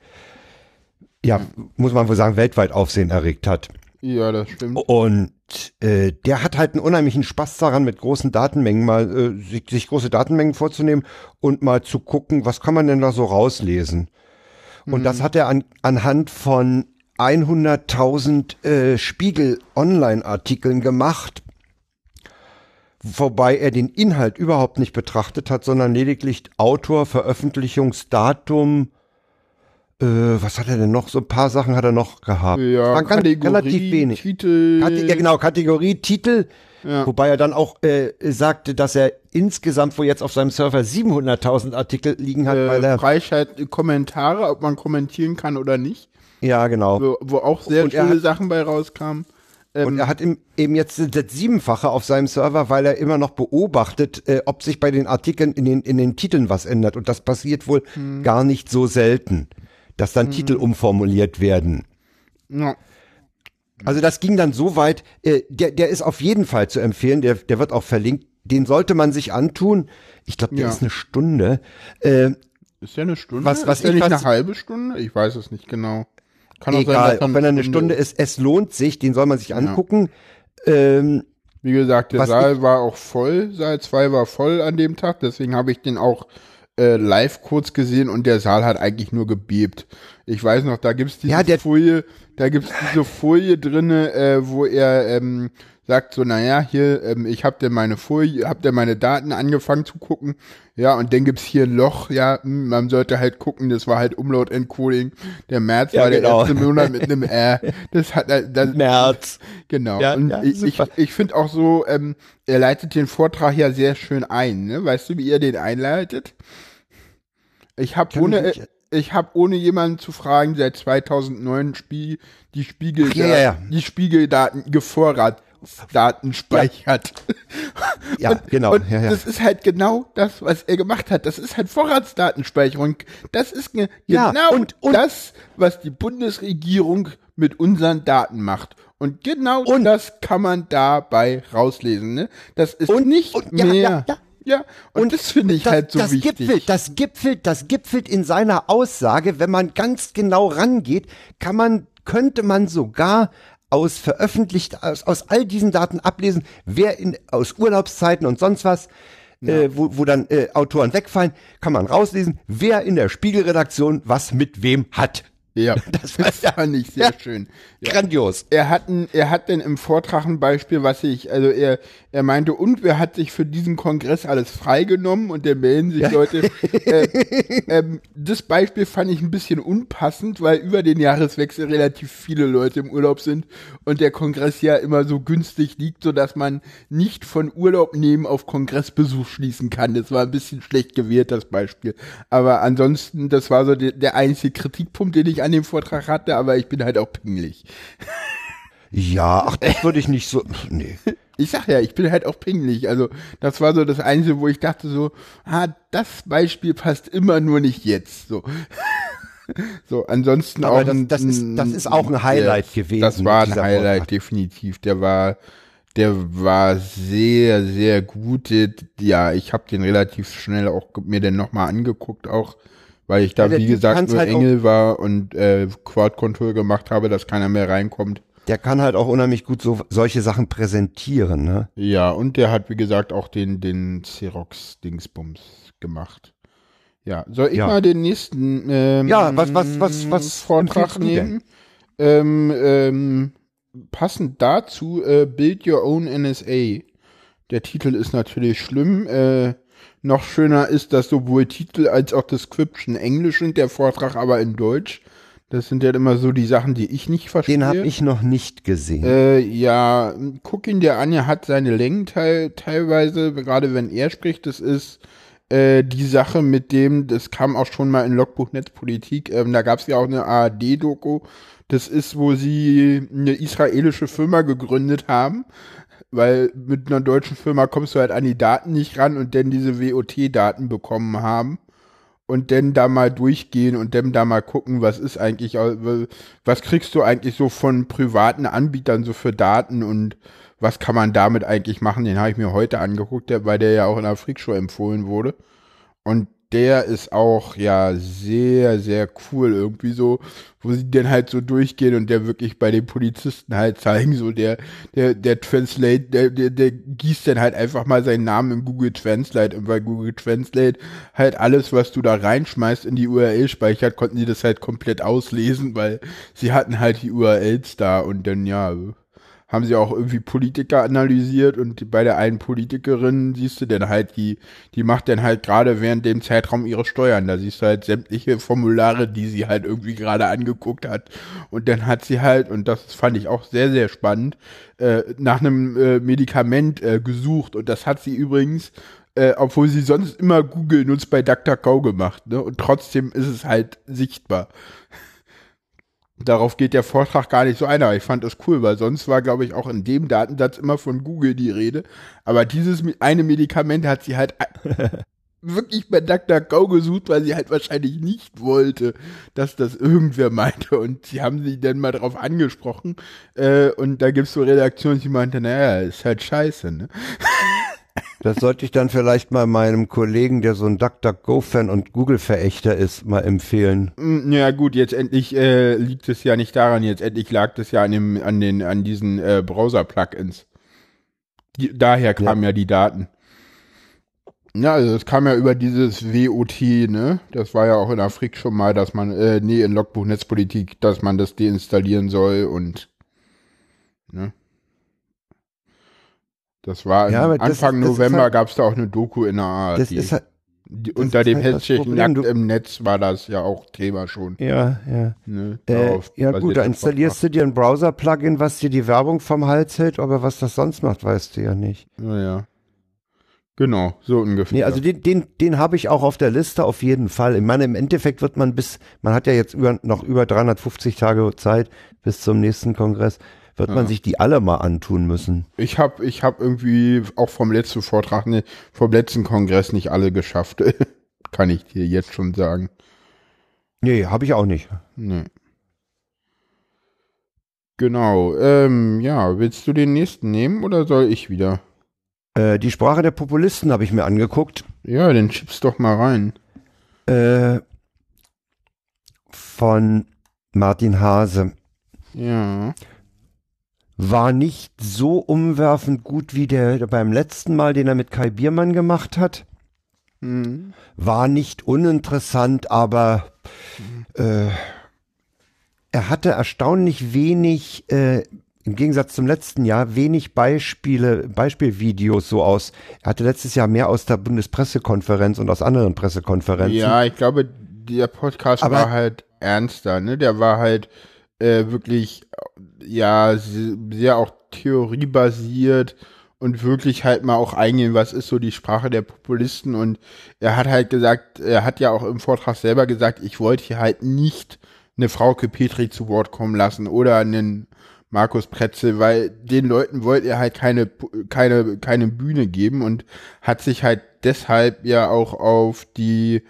[SPEAKER 2] ja, muss man wohl sagen, weltweit Aufsehen erregt hat.
[SPEAKER 1] Ja, das stimmt.
[SPEAKER 2] Und äh, der hat halt einen unheimlichen Spaß daran, mit großen Datenmengen mal äh, sich, sich große Datenmengen vorzunehmen und mal zu gucken, was kann man denn da so rauslesen. Und mhm. das hat er an, anhand von 100.000 äh, Spiegel-Online-Artikeln gemacht, wobei er den Inhalt überhaupt nicht betrachtet hat, sondern lediglich Autor, Veröffentlichungsdatum, äh, was hat er denn noch? So ein paar Sachen hat er noch gehabt.
[SPEAKER 1] Ja, War ganz, relativ wenig.
[SPEAKER 2] Titel. Kate ja, genau, Kategorie, Titel. Ja. Wobei er dann auch äh, sagte, dass er insgesamt wo jetzt auf seinem Server 700.000 Artikel liegen hat,
[SPEAKER 1] äh,
[SPEAKER 2] weil er
[SPEAKER 1] Freischalt Kommentare, ob man kommentieren kann oder nicht.
[SPEAKER 2] Ja, genau.
[SPEAKER 1] Wo, wo auch sehr und viele Sachen bei rauskamen.
[SPEAKER 2] Ähm, und er hat im, eben jetzt das Siebenfache auf seinem Server, weil er immer noch beobachtet, äh, ob sich bei den Artikeln in den, in den Titeln was ändert. Und das passiert wohl hm. gar nicht so selten dass dann mhm. Titel umformuliert werden.
[SPEAKER 1] Ja.
[SPEAKER 2] Also das ging dann so weit, äh, der, der ist auf jeden Fall zu empfehlen, der, der wird auch verlinkt, den sollte man sich antun. Ich glaube, der ja. ist eine Stunde. Äh,
[SPEAKER 1] ist der eine Stunde?
[SPEAKER 2] Was, was
[SPEAKER 1] ist der nicht eine halbe Stunde? Ich weiß es nicht genau.
[SPEAKER 2] Kann egal, auch sein, auch wenn er eine Stunde ist, es lohnt sich, den soll man sich angucken. Ja. Ähm,
[SPEAKER 1] Wie gesagt, der Saal war auch voll, Saal 2 war voll an dem Tag, deswegen habe ich den auch äh, live kurz gesehen und der Saal hat eigentlich nur gebebt. Ich weiß noch, da gibt's diese ja, Folie, da gibt's diese Folie drinne, äh, wo er ähm, sagt so, naja, hier, ähm, ich hab dir meine Folie, hab dir meine Daten angefangen zu gucken, ja, und dann gibt's hier ein Loch, ja, hm, man sollte halt gucken, das war halt Umlaut-Encoding. Der März ja, war genau. der erste Monat mit einem R. Das hat äh, das,
[SPEAKER 2] März.
[SPEAKER 1] Genau. Ja, und ja, ich, ich, ich finde auch so, ähm, er leitet den Vortrag ja sehr schön ein, ne? Weißt du, wie er den einleitet? Ich habe ohne, ich habe ohne jemanden zu fragen seit 2009 Spiel, die Spiegel,
[SPEAKER 2] ja, ja, ja.
[SPEAKER 1] die Spiegeldaten gevorrat Vorratsdaten speichert.
[SPEAKER 2] Ja,
[SPEAKER 1] und,
[SPEAKER 2] genau.
[SPEAKER 1] Und
[SPEAKER 2] ja, ja.
[SPEAKER 1] das ist halt genau das, was er gemacht hat. Das ist halt Vorratsdatenspeicherung. Das ist ge
[SPEAKER 2] Ja,
[SPEAKER 1] genau
[SPEAKER 2] und- und-
[SPEAKER 1] das, was die Bundesregierung mit unseren Daten macht. Und genau
[SPEAKER 2] Und-
[SPEAKER 1] das kann man dabei rauslesen. Ne? Das ist
[SPEAKER 2] Und-
[SPEAKER 1] nicht
[SPEAKER 2] und-
[SPEAKER 1] mehr.
[SPEAKER 2] ja, ja.
[SPEAKER 1] Ja, und, das finde ich
[SPEAKER 2] das,
[SPEAKER 1] halt so
[SPEAKER 2] das
[SPEAKER 1] wichtig.
[SPEAKER 2] Gipfelt, das gipfelt, das gipfelt in seiner Aussage, wenn man ganz genau rangeht, kann man, könnte man sogar aus veröffentlicht, aus, aus all diesen Daten ablesen, wer in, aus Urlaubszeiten und sonst was, äh, wo, wo dann äh, Autoren wegfallen, kann man rauslesen, wer in der Spiegelredaktion was mit wem hat.
[SPEAKER 1] Ja,
[SPEAKER 2] Das
[SPEAKER 1] das,
[SPEAKER 2] war-
[SPEAKER 1] fand ich sehr
[SPEAKER 2] Ja.
[SPEAKER 1] schön. Ja.
[SPEAKER 2] Grandios.
[SPEAKER 1] Er hat, ein, er hat denn im Vortrag ein Beispiel, was ich, also er, er meinte, und wer hat sich für diesen Kongress alles freigenommen und da melden sich Leute. Äh, ähm, das Beispiel fand ich ein bisschen unpassend, weil über den Jahreswechsel relativ viele Leute im Urlaub sind und der Kongress ja immer so günstig liegt, so dass man nicht von Urlaub nehmen auf Kongressbesuch schließen kann. Das war ein bisschen schlecht gewählt, das Beispiel. Aber ansonsten, das war so der, der einzige Kritikpunkt, den ich an dem Vortrag hatte, aber ich bin halt auch pingelig.
[SPEAKER 2] Ja, ach, das würde ich nicht so, nee.
[SPEAKER 1] Ich sag ja, ich bin halt auch pingelig. Also, das war so das Einzige, wo ich dachte so, ah, das Beispiel passt immer nur nicht jetzt. So. So, ansonsten
[SPEAKER 2] Aber
[SPEAKER 1] auch
[SPEAKER 2] das-
[SPEAKER 1] ein,
[SPEAKER 2] das ist- das ist auch ein Highlight
[SPEAKER 1] ja,
[SPEAKER 2] gewesen,
[SPEAKER 1] Das war ein Highlight,
[SPEAKER 2] Vortrag.
[SPEAKER 1] definitiv. Der war, der war sehr, sehr gut. Ja, ich habe den relativ schnell auch mir den nochmal angeguckt, auch weil ich da,
[SPEAKER 2] Ja,
[SPEAKER 1] wie gesagt, nur
[SPEAKER 2] halt
[SPEAKER 1] Engel war und äh, Quad Control gemacht habe, dass keiner mehr reinkommt.
[SPEAKER 2] Der kann halt auch unheimlich gut so, solche Sachen präsentieren, ne?
[SPEAKER 1] Ja, und der hat, wie gesagt, auch den, den Xerox-Dingsbums gemacht. Ja, soll ich
[SPEAKER 2] Ja.
[SPEAKER 1] mal den nächsten ähm,
[SPEAKER 2] Ja, was- was- was- was
[SPEAKER 1] Vortrag nehmen? Ähm, ähm, passend dazu äh, Build Your Own NSA. Der Titel ist natürlich schlimm. Äh, noch schöner ist, dass sowohl Titel als auch Description Englisch sind, der Vortrag aber in Deutsch. Das sind ja immer so die Sachen, die ich nicht verstehe.
[SPEAKER 2] Den habe ich noch nicht gesehen.
[SPEAKER 1] Äh, ja, guck ihn dir an, er hat seine Längen teil, teilweise, gerade wenn er spricht, das ist äh, die Sache mit dem, das kam auch schon mal in Logbuch Netzpolitik, ähm, da gab es ja auch eine ARD-Doku, das ist, wo sie eine israelische Firma gegründet haben, weil mit einer deutschen Firma kommst du halt an die Daten nicht ran und dann diese WOT-Daten bekommen haben und dann da mal durchgehen und dann da mal gucken, was ist eigentlich, was kriegst du eigentlich so von privaten Anbietern so für Daten und was kann man damit eigentlich machen? Den habe ich mir heute angeguckt, weil der ja auch in der Freakshow empfohlen wurde. Und der ist auch ja sehr, sehr cool irgendwie so, wo sie dann halt so durchgehen und der wirklich bei den Polizisten halt zeigen, so der, der, der Translate, der, der, der gießt dann halt einfach mal seinen Namen in Google Translate und bei Google Translate halt alles, was du da reinschmeißt in die URL speichert, konnten sie das halt komplett auslesen, weil sie hatten halt die URLs da und dann ja, haben sie auch irgendwie Politiker analysiert und bei der einen Politikerin siehst du dann halt, die, die macht dann halt gerade während dem Zeitraum ihre Steuern. Da siehst du halt sämtliche Formulare, die sie halt irgendwie gerade angeguckt hat. Und dann hat sie halt, und das fand ich auch sehr, sehr spannend, äh, nach einem äh, Medikament äh, gesucht. Und das hat sie übrigens, äh, obwohl sie sonst immer Google nutzt, bei DuckDuckGo gemacht. Ne? Und trotzdem ist es halt sichtbar. Darauf geht der Vortrag gar nicht so ein, aber ich fand das cool, weil sonst war, glaube ich, auch in dem Datensatz immer von Google die Rede. Aber dieses eine Medikament hat sie halt wirklich bei DuckDuckGo gesucht, weil sie halt wahrscheinlich nicht wollte, dass das irgendwer meinte. Und sie haben sie dann mal drauf angesprochen. Äh, und da gibt's so Redaktionen, die meinte, naja, ist halt scheiße, ne?
[SPEAKER 2] Das sollte ich dann vielleicht mal meinem Kollegen, der so ein DuckDuckGo-Fan und Google-Verächter ist, mal empfehlen.
[SPEAKER 1] Mm, Ja gut, jetzt endlich äh, liegt es ja nicht daran, jetzt endlich lag es ja an dem, an den, an diesen äh, Browser-Plugins. Die, daher kamen ja. die Daten. Ja, also es kam ja über dieses WOT, ne? Das war ja auch in der Frick schon mal, dass man, äh, nee, in Logbuch Netzpolitik, dass man das deinstallieren soll und ne? Das war
[SPEAKER 2] Ja, das
[SPEAKER 1] Anfang
[SPEAKER 2] ist-
[SPEAKER 1] November
[SPEAKER 2] halt-
[SPEAKER 1] gab es da auch eine Doku in der ARD.
[SPEAKER 2] Das ist halt, das
[SPEAKER 1] Unter dem
[SPEAKER 2] halt Problem,
[SPEAKER 1] Nackt im Netz war das ja auch Thema schon.
[SPEAKER 2] ja, ja.
[SPEAKER 1] Ne?
[SPEAKER 2] Äh, ja gut, da installierst du dir ein Browser-Plugin, was dir die Werbung vom Hals hält, aber was das sonst macht, weißt du ja nicht.
[SPEAKER 1] Vortrag. Ja, ja. Genau, so ungefähr.
[SPEAKER 2] Nee, also den, den, den habe ich auch auf der Liste auf jeden Fall. Ich meine, im Endeffekt wird man bis, man hat ja jetzt über, noch über 350 Tage Zeit bis zum nächsten Kongress, wird man sich die alle mal antun müssen.
[SPEAKER 1] Ich habe ich hab irgendwie auch vom letzten Vortrag, ne, vom letzten Kongress nicht alle geschafft. Kann ich dir jetzt schon sagen.
[SPEAKER 2] Nee, habe ich auch nicht.
[SPEAKER 1] Nee. Genau. Ähm, ja, willst du den nächsten nehmen oder soll ich wieder?
[SPEAKER 2] Äh, die Sprache der Populisten habe ich mir angeguckt.
[SPEAKER 1] Ja, den schieb's doch mal rein.
[SPEAKER 2] Äh, von Martin Hase.
[SPEAKER 1] Ja.
[SPEAKER 2] War nicht so umwerfend gut wie der beim letzten Mal, den er mit Kai Biermann gemacht hat.
[SPEAKER 1] Mhm.
[SPEAKER 2] War nicht uninteressant, aber äh, er hatte erstaunlich wenig, äh, im Gegensatz zum letzten Jahr, wenig Beispiele, Beispielvideos so aus. Er hatte letztes Jahr mehr aus der Bundespressekonferenz und aus anderen Pressekonferenzen.
[SPEAKER 1] Ja, ich glaube, der Podcast
[SPEAKER 2] Aber-
[SPEAKER 1] war halt ernster, ne? Der war halt äh, wirklich, ja, se- sehr auch theoriebasiert und wirklich halt mal auch eingehen, was ist so die Sprache der Populisten. Und er hat halt gesagt, er hat ja auch im Vortrag selber gesagt, ich wollte hier halt nicht eine Frauke Petri zu Wort kommen lassen oder einen Markus Pretzel, weil den Leuten wollte er halt keine, keine, keine Bühne geben und hat sich halt deshalb ja auch auf die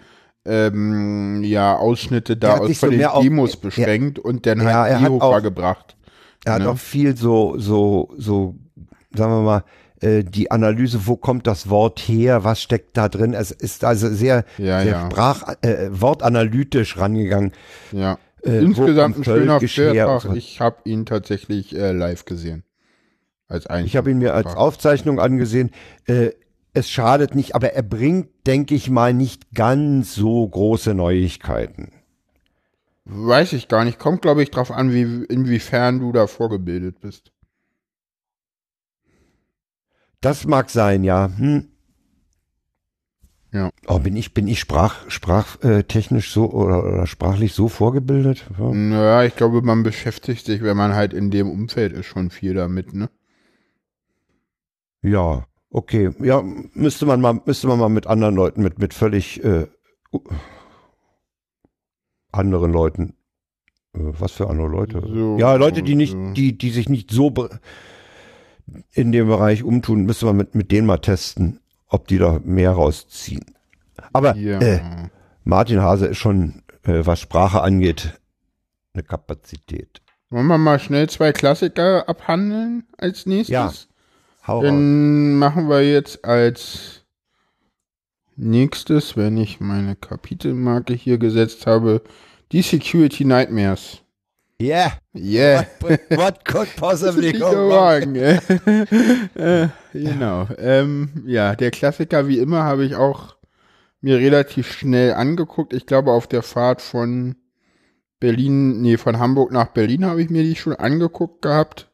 [SPEAKER 1] ähm, ja, Ausschnitte
[SPEAKER 2] Er
[SPEAKER 1] da
[SPEAKER 2] hat
[SPEAKER 1] aus von
[SPEAKER 2] so
[SPEAKER 1] den
[SPEAKER 2] mehr auf-
[SPEAKER 1] Demos
[SPEAKER 2] er-
[SPEAKER 1] beschränkt und dann
[SPEAKER 2] Ja, er
[SPEAKER 1] halt
[SPEAKER 2] hat
[SPEAKER 1] Seehofer
[SPEAKER 2] auch-
[SPEAKER 1] gebracht.
[SPEAKER 2] Er hat
[SPEAKER 1] Ne?
[SPEAKER 2] auch viel so, so, so, sagen wir mal, äh, die Analyse, wo kommt das Wort her, was steckt da drin. Es ist also sehr,
[SPEAKER 1] Ja,
[SPEAKER 2] sehr
[SPEAKER 1] ja.
[SPEAKER 2] sprach, äh, wortanalytisch rangegangen.
[SPEAKER 1] Ja.
[SPEAKER 2] Äh,
[SPEAKER 1] Insgesamt ein schöner Vortrag.
[SPEAKER 2] so.
[SPEAKER 1] Ich habe ihn tatsächlich äh, live gesehen.
[SPEAKER 2] Ich habe ihn mir als Aufzeichnung angesehen. Äh, es schadet nicht, aber er bringt, denke ich mal, nicht ganz so große Neuigkeiten.
[SPEAKER 1] Weiß ich gar nicht. Kommt, glaube ich, drauf an, wie, inwiefern du da vorgebildet bist.
[SPEAKER 2] Das mag sein, ja. Hm.
[SPEAKER 1] Ja.
[SPEAKER 2] Oh, bin ich, bin ich sprach, sprachtechnisch so oder, oder sprachlich so vorgebildet? Ja.
[SPEAKER 1] Naja, ich glaube, man beschäftigt sich, wenn man halt in dem Umfeld ist, schon viel damit, ne?
[SPEAKER 2] Ja, okay. Ja, müsste man mal, müsste man mal mit anderen Leuten, mit, mit völlig äh, anderen Leuten. Äh, was für andere Leute?
[SPEAKER 1] So,
[SPEAKER 2] ja, Leute, die nicht,
[SPEAKER 1] so.
[SPEAKER 2] die, die sich nicht so in dem Bereich umtun, müsste man mit, mit denen mal testen, ob die da mehr rausziehen. Aber
[SPEAKER 1] Ja.
[SPEAKER 2] äh, Martin Hase ist schon, äh, was Sprache angeht, eine Kapazität.
[SPEAKER 1] Wollen wir mal schnell zwei Klassiker abhandeln als nächstes?
[SPEAKER 2] Ja. Hau raus.
[SPEAKER 1] Dann machen wir jetzt als nächstes, wenn ich meine Kapitelmarke hier gesetzt habe, die Security Nightmares.
[SPEAKER 2] Yeah.
[SPEAKER 1] Yeah.
[SPEAKER 2] What, what could possibly go wrong?
[SPEAKER 1] äh, genau. Ähm, ja, der Klassiker wie immer habe ich auch mir relativ schnell angeguckt. Ich glaube, auf der Fahrt von Berlin, nee, von Hamburg nach Berlin habe ich mir die schon angeguckt gehabt.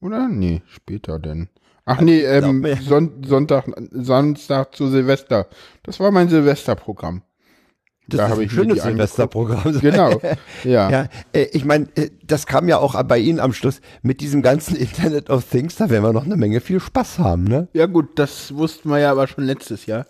[SPEAKER 1] Oder? Nee, später denn. Ach nee, ähm. Son Sonntag, Samstag zu Silvester. Das war mein Silvesterprogramm.
[SPEAKER 2] Das
[SPEAKER 1] Da
[SPEAKER 2] ist
[SPEAKER 1] habe
[SPEAKER 2] ein schönes. Silvesterprogramm.
[SPEAKER 1] Genau. Ja.
[SPEAKER 2] Ja, äh, ich meine, äh, das kam ja auch bei Ihnen am Schluss mit diesem ganzen Internet of Things, da werden wir noch eine Menge viel Spaß haben, ne?
[SPEAKER 1] Ja gut, das wussten wir ja aber schon letztes Jahr.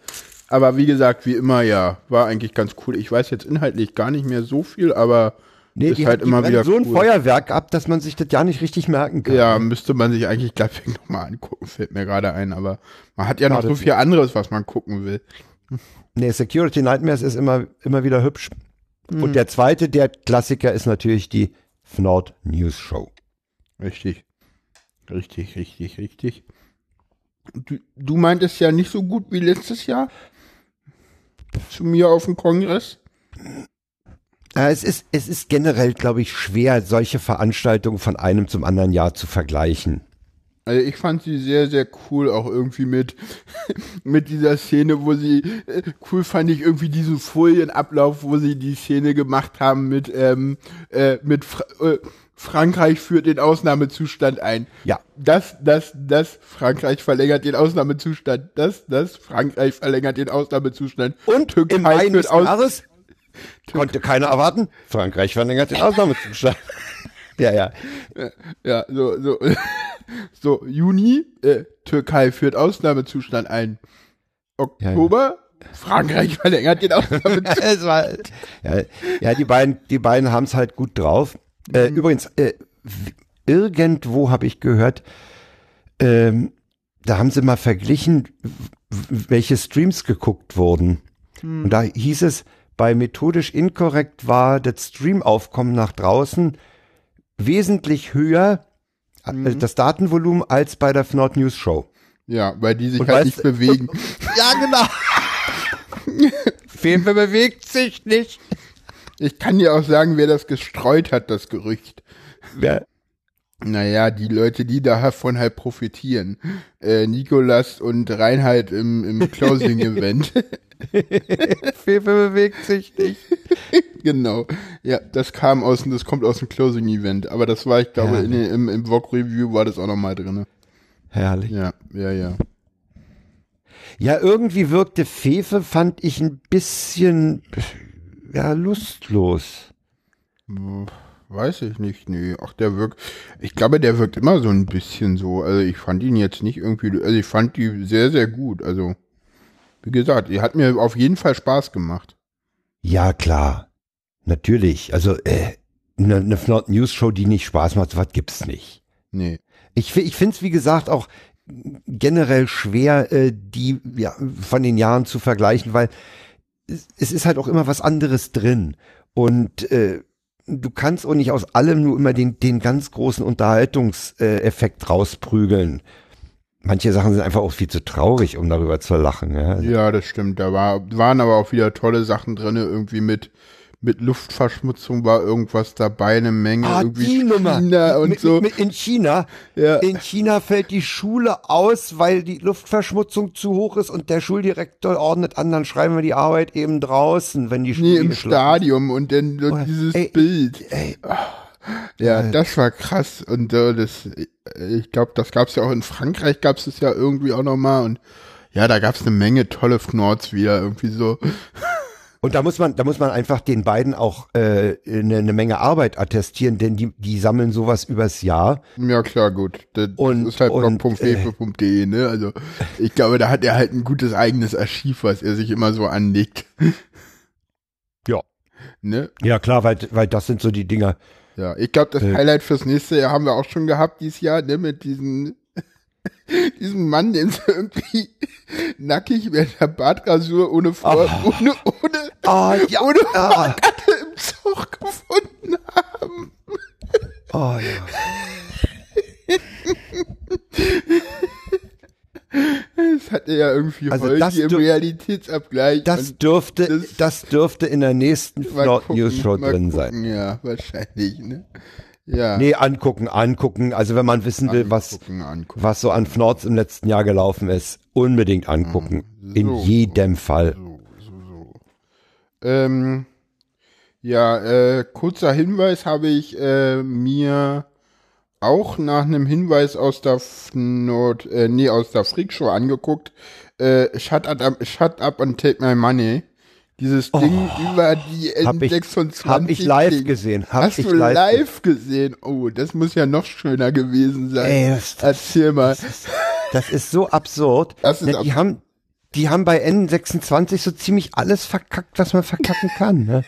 [SPEAKER 1] Aber wie gesagt, wie immer, ja, war eigentlich ganz cool. Ich weiß jetzt inhaltlich gar nicht mehr so viel, aber
[SPEAKER 2] Nee,
[SPEAKER 1] ist
[SPEAKER 2] die,
[SPEAKER 1] halt
[SPEAKER 2] die
[SPEAKER 1] immer wieder
[SPEAKER 2] so ein
[SPEAKER 1] cool.
[SPEAKER 2] Feuerwerk ab, dass man sich das ja nicht richtig merken kann.
[SPEAKER 1] Ja, müsste man sich eigentlich gleich nochmal angucken, fällt mir gerade ein. Aber man hat ja noch
[SPEAKER 2] Ja,
[SPEAKER 1] so viel anderes, was man gucken will.
[SPEAKER 2] Nee, Security Nightmares ist immer, immer wieder hübsch.
[SPEAKER 1] Hm.
[SPEAKER 2] Und der zweite, der Klassiker, ist natürlich die Fnord News Show.
[SPEAKER 1] Richtig. Richtig, richtig, richtig. Du, du meintest ja nicht so gut wie letztes Jahr zu mir auf dem Kongress.
[SPEAKER 2] Äh, es, ist, es ist generell, glaube ich, schwer, solche Veranstaltungen von einem zum anderen Jahr zu vergleichen.
[SPEAKER 1] Also ich fand sie sehr, sehr cool, auch irgendwie mit, mit dieser Szene, wo sie, äh, cool fand ich irgendwie diesen Folienablauf, wo sie die Szene gemacht haben mit, ähm, äh, mit Fra äh, Frankreich führt den Ausnahmezustand ein.
[SPEAKER 2] Ja.
[SPEAKER 1] Das, das, das, Frankreich verlängert den Ausnahmezustand. Das, das, Frankreich verlängert den Ausnahmezustand.
[SPEAKER 2] Und
[SPEAKER 1] Türkei
[SPEAKER 2] im
[SPEAKER 1] führt aus-
[SPEAKER 2] Jahres konnte keiner erwarten. Frankreich verlängert den Ausnahmezustand. ja, ja.
[SPEAKER 1] Ja, so, so, so, Juni, äh, Türkei führt Ausnahmezustand ein. Oktober, Frankreich verlängert den Ausnahmezustand.
[SPEAKER 2] ja, ja, die beiden, die beiden haben es halt gut drauf. Äh,
[SPEAKER 1] Mhm.
[SPEAKER 2] übrigens, äh, irgendwo habe ich gehört, ähm, da haben sie mal verglichen, welche Streams geguckt wurden. Hm. Und da hieß es, bei methodisch inkorrekt war das Streamaufkommen nach draußen wesentlich höher, äh, mhm. das Datenvolumen, als bei der Fnord News Show.
[SPEAKER 1] Ja, weil die sich Und halt nicht bewegen.
[SPEAKER 2] ja, genau. Fefe bewegt sich nicht.
[SPEAKER 1] Ich kann dir auch sagen, wer das gestreut hat, das Gerücht.
[SPEAKER 2] Wer?
[SPEAKER 1] Naja, die Leute, die davon halt profitieren. Äh, Nikolas und Reinhard im, im Closing-Event.
[SPEAKER 2] Fefe bewegt sich nicht.
[SPEAKER 1] genau. Ja, das kam aus, das kommt aus dem Closing-Event. Aber das war, ich glaube, in, im, im Vlog-Review war das auch nochmal drin.
[SPEAKER 2] Herrlich.
[SPEAKER 1] Ja, ja, ja.
[SPEAKER 2] Ja, irgendwie wirkte Fefe, fand ich ein bisschen, ja, lustlos.
[SPEAKER 1] Weiß ich nicht, nee. Ach, der wirkt, ich glaube, der wirkt immer so ein bisschen so. Also ich fand ihn jetzt nicht irgendwie, also ich fand die sehr, sehr gut. Also, wie gesagt, die hat mir auf jeden Fall Spaß gemacht.
[SPEAKER 2] Ja, klar. Natürlich. Also, äh, eine, eine Not News Show, die nicht Spaß macht, was gibt's nicht.
[SPEAKER 1] Nee.
[SPEAKER 2] Ich, ich finde es, wie gesagt, auch generell schwer, äh, die ja, von den Jahren zu vergleichen, weil es, es ist halt auch immer was anderes drin. Und äh, du kannst auch nicht aus allem nur immer den, den ganz großen Unterhaltungseffekt rausprügeln. Manche Sachen sind einfach auch viel zu traurig, um darüber zu lachen. Ja,
[SPEAKER 1] ja das stimmt. Da war, waren aber auch wieder tolle Sachen drin, irgendwie mit mit Luftverschmutzung war irgendwas dabei, eine Menge
[SPEAKER 2] ah,
[SPEAKER 1] irgendwie
[SPEAKER 2] die Nummer.
[SPEAKER 1] China und
[SPEAKER 2] mit,
[SPEAKER 1] so.
[SPEAKER 2] Mit, in China, ja. in China fällt die Schule aus, weil die Luftverschmutzung zu hoch ist und der Schuldirektor ordnet an, dann schreiben wir die Arbeit eben draußen, wenn die Schule
[SPEAKER 1] Nee, im Stadion und dann oh, dieses ey, Bild. Ey, Ja, das war krass und äh, das, ich glaube, das gab's ja auch in Frankreich, gab's es ja irgendwie auch nochmal und ja, da gab's eine Menge tolle Knords wieder, irgendwie so.
[SPEAKER 2] Und da muss man, da muss man einfach den beiden auch äh, eine, eine Menge Arbeit attestieren, denn die, die sammeln sowas übers Jahr.
[SPEAKER 1] Ja klar, gut. Das und, ist halt blog.fefe.de, äh, ne? Also ich glaube, da hat er halt ein gutes eigenes Archiv, was er sich immer so anlegt.
[SPEAKER 2] Ja. Ne? Ja klar, weil, weil das sind so die Dinger.
[SPEAKER 1] Ja, ich glaube, das äh, Highlight fürs nächste Jahr haben wir auch schon gehabt dieses Jahr, ne? Mit diesen diesen Mann, den sie irgendwie nackig mit der Bartrasur ohne Vor oh. ohne ohne oh, ja, ohne ja. im Zug gefunden haben.
[SPEAKER 2] Oh ja.
[SPEAKER 1] Das hatte ja irgendwie also heute im Realitätsabgleich.
[SPEAKER 2] Das dürfte, das, das, dürfte in der nächsten Flot News Show drin gucken, sein.
[SPEAKER 1] Ja, wahrscheinlich, ne? Ja.
[SPEAKER 2] Nee, angucken, angucken. Also wenn man wissen will, was, angucken. was so an Fnords im letzten Jahr gelaufen ist, unbedingt angucken. So, In jedem Fall. So, so, so.
[SPEAKER 1] Ähm, ja, äh, kurzer Hinweis habe ich äh, mir auch nach einem Hinweis aus der Nord, äh, nee, aus der Freak Show angeguckt. Äh, shut, up, shut up and take my money. Dieses oh, Ding über die
[SPEAKER 2] N26. Hab ich live gesehen.
[SPEAKER 1] Hab Hast du live, live gesehen? Oh, das muss ja noch schöner gewesen sein. Ey, das, Erzähl mal.
[SPEAKER 2] Das ist, das ist so absurd. Das ist ne, die absurd. haben, die haben bei N26 so ziemlich alles verkackt, was man verkacken kann. Ne?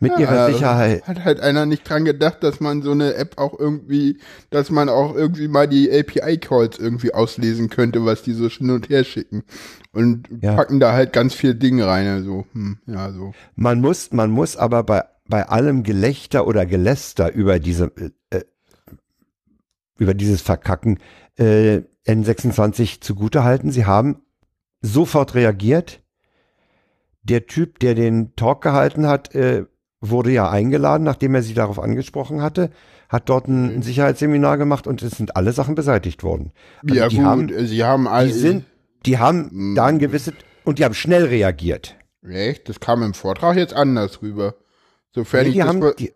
[SPEAKER 2] Mit ihrer ja, Sicherheit.
[SPEAKER 1] Hat halt einer nicht dran gedacht, dass man so eine App auch irgendwie, dass man auch irgendwie mal die API-Calls irgendwie auslesen könnte, was die so hin und her schicken. Und ja. packen da halt ganz viel Dinge rein, also, hm, ja, so.
[SPEAKER 2] Man muss, man muss aber bei, bei allem Gelächter oder Geläster über diese, äh, äh über dieses Verkacken, äh, N26 zugute halten. Sie haben sofort reagiert der Typ, der den Talk gehalten hat, äh, wurde ja eingeladen, nachdem er sie darauf angesprochen hatte, hat dort ein, ein Sicherheitsseminar gemacht und es sind alle Sachen beseitigt worden.
[SPEAKER 1] Also ja, gut, haben, sie haben alle.
[SPEAKER 2] Die, sind, die haben hm. da ein gewisses, und die haben schnell reagiert.
[SPEAKER 1] Echt? Das kam im Vortrag jetzt anders rüber. Sofern nee,
[SPEAKER 2] die ich haben, die,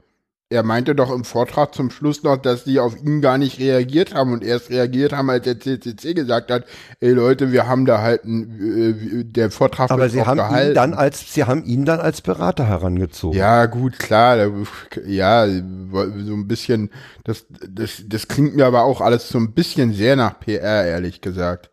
[SPEAKER 1] er meinte doch im Vortrag zum Schluss noch, dass die auf ihn gar nicht reagiert haben und erst reagiert haben, als der CCC gesagt hat, ey Leute, wir haben da halt ein, äh, der Vortrag
[SPEAKER 2] Aber sie haben gehalten. ihn dann als, sie haben ihn dann als Berater herangezogen.
[SPEAKER 1] Ja, gut, klar, ja, so ein bisschen, das, das, das klingt mir aber auch alles so ein bisschen sehr nach PR, ehrlich gesagt.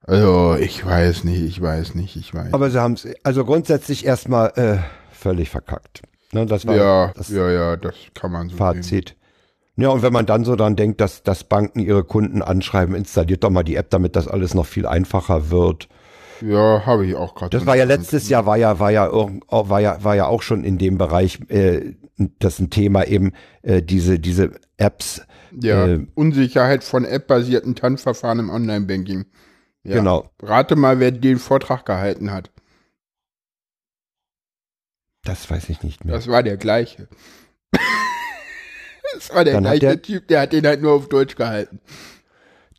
[SPEAKER 1] Also, ich weiß nicht, ich weiß nicht, ich weiß.
[SPEAKER 2] Aber sie haben es, also grundsätzlich erstmal äh, völlig verkackt. Ne, das war
[SPEAKER 1] ja,
[SPEAKER 2] das
[SPEAKER 1] ja, ja, das kann man so sehen.
[SPEAKER 2] Fazit. Ja, und wenn man dann so dran denkt, dass, dass Banken ihre Kunden anschreiben, installiert doch mal die App, damit das alles noch viel einfacher wird.
[SPEAKER 1] Ja, habe ich auch gerade.
[SPEAKER 2] Das war ja letztes Jahr, war ja, war ja, irg- war ja, war ja auch schon in dem Bereich, äh, das ein Thema eben, äh, diese, diese Apps.
[SPEAKER 1] Ja,
[SPEAKER 2] äh,
[SPEAKER 1] Unsicherheit von App-basierten TAN-Verfahren im Online-Banking. Ja.
[SPEAKER 2] Genau.
[SPEAKER 1] Rate mal, wer den Vortrag gehalten hat.
[SPEAKER 2] Das weiß ich nicht mehr.
[SPEAKER 1] Das war der gleiche. das war der
[SPEAKER 2] Dann
[SPEAKER 1] gleiche
[SPEAKER 2] der-
[SPEAKER 1] Typ, der hat den halt nur auf Deutsch gehalten.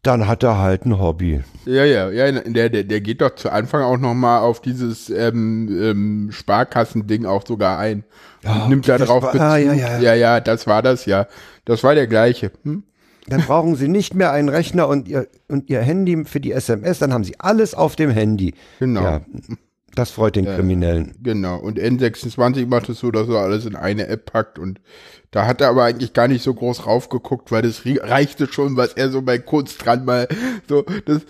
[SPEAKER 2] Dann hat er halt ein Hobby.
[SPEAKER 1] Ja, ja, ja, der, der, der geht doch zu Anfang auch nochmal auf dieses ähm, ähm, Sparkassending auch sogar ein.
[SPEAKER 2] Ja,
[SPEAKER 1] und nimmt da drauf Bezug.
[SPEAKER 2] ah, ja, ja.
[SPEAKER 1] ja, ja, das war das ja. Das war der gleiche. Hm?
[SPEAKER 2] Dann brauchen Sie nicht mehr einen Rechner und Ihr, und Ihr Handy für die SMS, dann haben Sie alles auf dem Handy.
[SPEAKER 1] Genau.
[SPEAKER 2] Ja, das freut den Kriminellen.
[SPEAKER 1] Genau. Und N26 macht es so, dass er alles in eine App packt und da hat er aber eigentlich gar nicht so groß raufgeguckt, weil das reichte schon, was er so bei kurz dran mal so, das,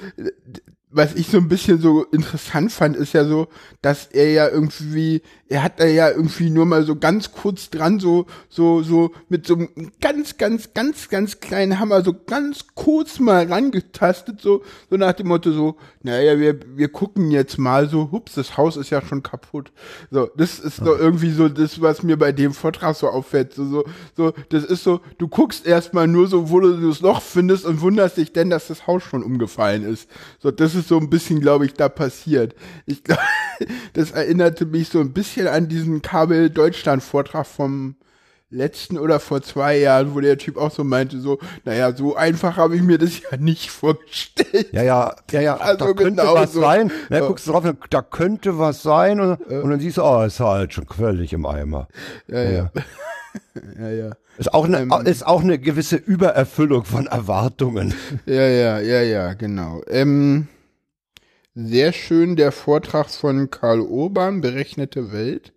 [SPEAKER 1] was ich so ein bisschen so interessant fand, ist ja so, dass er ja irgendwie, er hat da ja irgendwie nur mal so ganz kurz dran, so, so, so mit so einem ganz, ganz, ganz, ganz kleinen Hammer, so ganz kurz mal rangetastet, so, so nach dem Motto so, naja, wir, wir gucken jetzt mal so, hups, das Haus ist ja schon kaputt. So, das ist doch irgendwie so das, was mir bei dem Vortrag so auffällt. So, so, so, das ist so, du guckst erstmal nur so, wo du das Loch findest und wunderst dich denn, dass das Haus schon umgefallen ist. So, das ist so ein bisschen, glaube ich, da passiert. Ich glaube, das erinnerte mich so ein bisschen an diesen Kabel Deutschland Vortrag vom letzten oder vor zwei Jahren, wo der Typ auch so meinte, so, naja, so einfach habe ich mir das ja nicht vorgestellt.
[SPEAKER 2] Ja, ja, ja, ja,
[SPEAKER 1] Also
[SPEAKER 2] da könnte
[SPEAKER 1] genau
[SPEAKER 2] was
[SPEAKER 1] so.
[SPEAKER 2] sein. Da
[SPEAKER 1] Ja.
[SPEAKER 2] guckst du drauf, da könnte was sein und, und dann siehst du, oh, ist halt schon völlig im Eimer.
[SPEAKER 1] Ja, ja. Ja, ja.
[SPEAKER 2] Ist auch eine,
[SPEAKER 1] Ähm.
[SPEAKER 2] ist auch eine gewisse Übererfüllung von Erwartungen.
[SPEAKER 1] Ja, ja, ja, ja, genau. Ähm, sehr schön der Vortrag von Karl Urban, Berechnete Welt.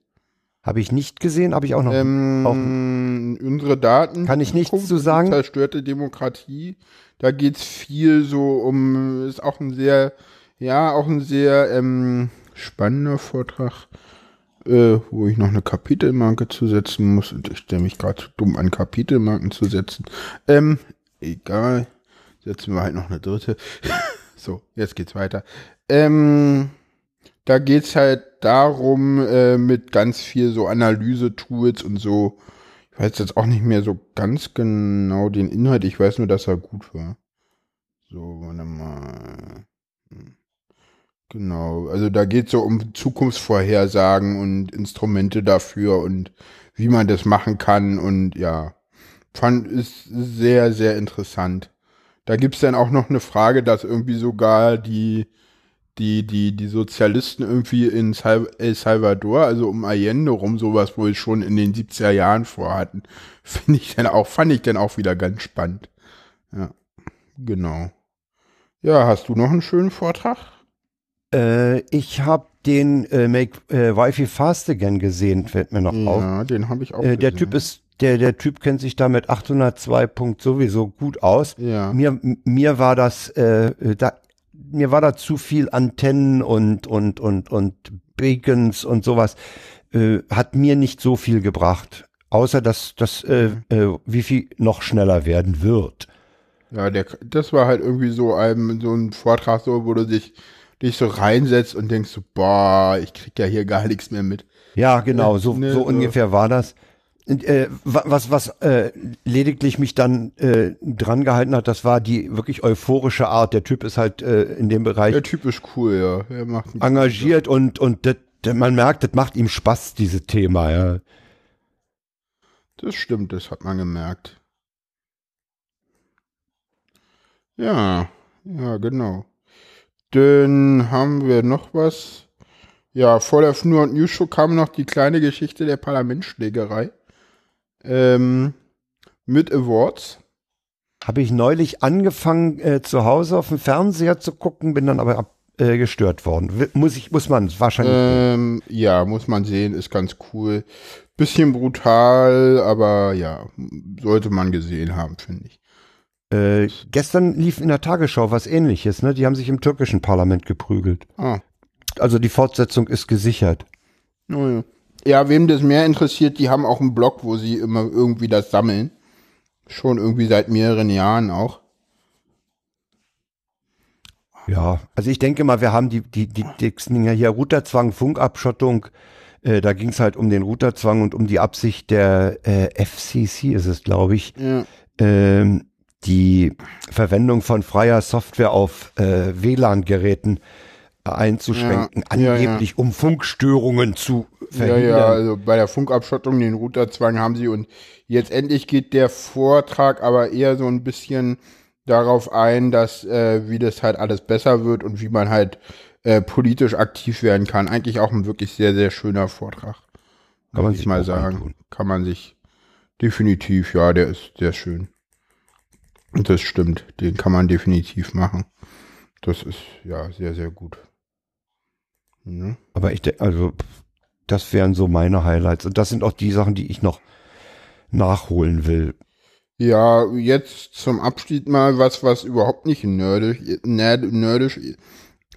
[SPEAKER 2] Habe ich nicht gesehen, habe ich auch noch.
[SPEAKER 1] Ähm, unsere Daten.
[SPEAKER 2] Kann ich nichts zu sagen?
[SPEAKER 1] Zerstörte Demokratie. Da geht's viel so um, ist auch ein sehr, ja, auch ein sehr ähm, spannender Vortrag, äh, wo ich noch eine Kapitelmarke zusetzen muss. Und ich stelle mich gerade zu dumm an, Kapitelmarken zu setzen. Ähm, egal. Setzen wir halt noch eine dritte. so, jetzt geht's weiter. Ähm, da geht's halt darum, äh, mit ganz viel so Analyse-Tools und so. Ich weiß jetzt auch nicht mehr so ganz genau den Inhalt. Ich weiß nur, dass er gut war. So, warte mal. Hm. Genau, also da geht's so um Zukunftsvorhersagen und Instrumente dafür und wie man das machen kann und ja, fand ist sehr, sehr interessant. Da gibt's dann auch noch eine Frage, dass irgendwie sogar die die, die, die Sozialisten irgendwie in El Salvador, also um Allende rum, sowas wohl schon in den 70er Jahren vorhatten. Finde ich dann auch, fand ich dann auch wieder ganz spannend. Ja, genau. Ja, hast du noch einen schönen Vortrag?
[SPEAKER 2] Äh, ich habe den äh, Make äh, Wi-Fi Fast Again gesehen, fällt mir noch auf.
[SPEAKER 1] Ja, den habe ich auch
[SPEAKER 2] Äh, der
[SPEAKER 1] gesehen.
[SPEAKER 2] Typ ist, der, der Typ kennt sich da mit 802 Punkt sowieso gut aus.
[SPEAKER 1] Ja.
[SPEAKER 2] Mir, mir war das, äh, da, mir war da zu viel Antennen und, und, und, und Beacons und sowas. Äh, hat mir nicht so viel gebracht. Außer, dass, dass äh, äh, Wifi noch schneller werden wird.
[SPEAKER 1] Ja, der, das war halt irgendwie so ein, so ein Vortrag, so, wo du dich, dich so reinsetzt und denkst so, boah, ich krieg ja hier gar nichts mehr mit.
[SPEAKER 2] Ja, genau, so,
[SPEAKER 1] Ne,
[SPEAKER 2] so
[SPEAKER 1] so.
[SPEAKER 2] ungefähr war das. Und, äh, wa- was was äh, lediglich mich dann äh, dran gehalten hat, das war die wirklich euphorische Art. Der Typ ist halt äh, in dem Bereich
[SPEAKER 1] Der Typ ist cool, ja. Er macht
[SPEAKER 2] engagiert und und das, das, man merkt, das macht ihm Spaß dieses Thema. Ja.
[SPEAKER 1] Das stimmt, das hat man gemerkt. Ja, ja, genau. Dann haben wir noch was. Ja, vor der Fnur und News Show kam noch die kleine Geschichte der Parlamentsschlägerei. Ähm, mit Awards.
[SPEAKER 2] Habe ich neulich angefangen äh, zu Hause auf dem Fernseher zu gucken, bin dann aber ab, äh, gestört worden. Muss ich muss man wahrscheinlich.
[SPEAKER 1] Ähm, ja, muss man sehen, ist ganz cool. Bisschen brutal, aber ja, sollte man gesehen haben, finde ich.
[SPEAKER 2] Äh, gestern lief in der Tagesschau was ähnliches, ne? Die haben sich im türkischen Parlament geprügelt.
[SPEAKER 1] Ah,
[SPEAKER 2] Also die Fortsetzung ist gesichert.
[SPEAKER 1] oh ja. Ja, wem das mehr interessiert, die haben auch einen Blog, wo sie immer irgendwie das sammeln. Schon irgendwie seit mehreren Jahren auch.
[SPEAKER 2] Ja, also ich denke mal, wir haben die, die, die, die Dinger hier Routerzwang, Funkabschottung. Äh, da ging es halt um den Routerzwang und um die Absicht der äh, FCC ist es, glaube ich, ja. ähm, die Verwendung von freier Software auf äh, WLAN-Geräten einzuschränken, ja, angeblich ja, um Funkstörungen zu verhindern. Ja, ja,
[SPEAKER 1] also bei der Funkabschottung den Routerzwang haben sie und jetzt endlich geht der Vortrag aber eher so ein bisschen darauf ein, dass äh, wie das halt alles besser wird und wie man halt äh, politisch aktiv werden kann. Eigentlich auch ein wirklich sehr, sehr schöner Vortrag. Kann man sich mal sagen. Antun. Kann man sich definitiv, ja, der ist sehr schön. Und das stimmt, den kann man definitiv machen. Das ist ja sehr, sehr gut.
[SPEAKER 2] Ne? Aber ich, also, das wären so meine Highlights. Und das sind auch die Sachen, die ich noch nachholen will.
[SPEAKER 1] Ja, jetzt zum Abschied mal was, was überhaupt nicht nerdisch, nerdisch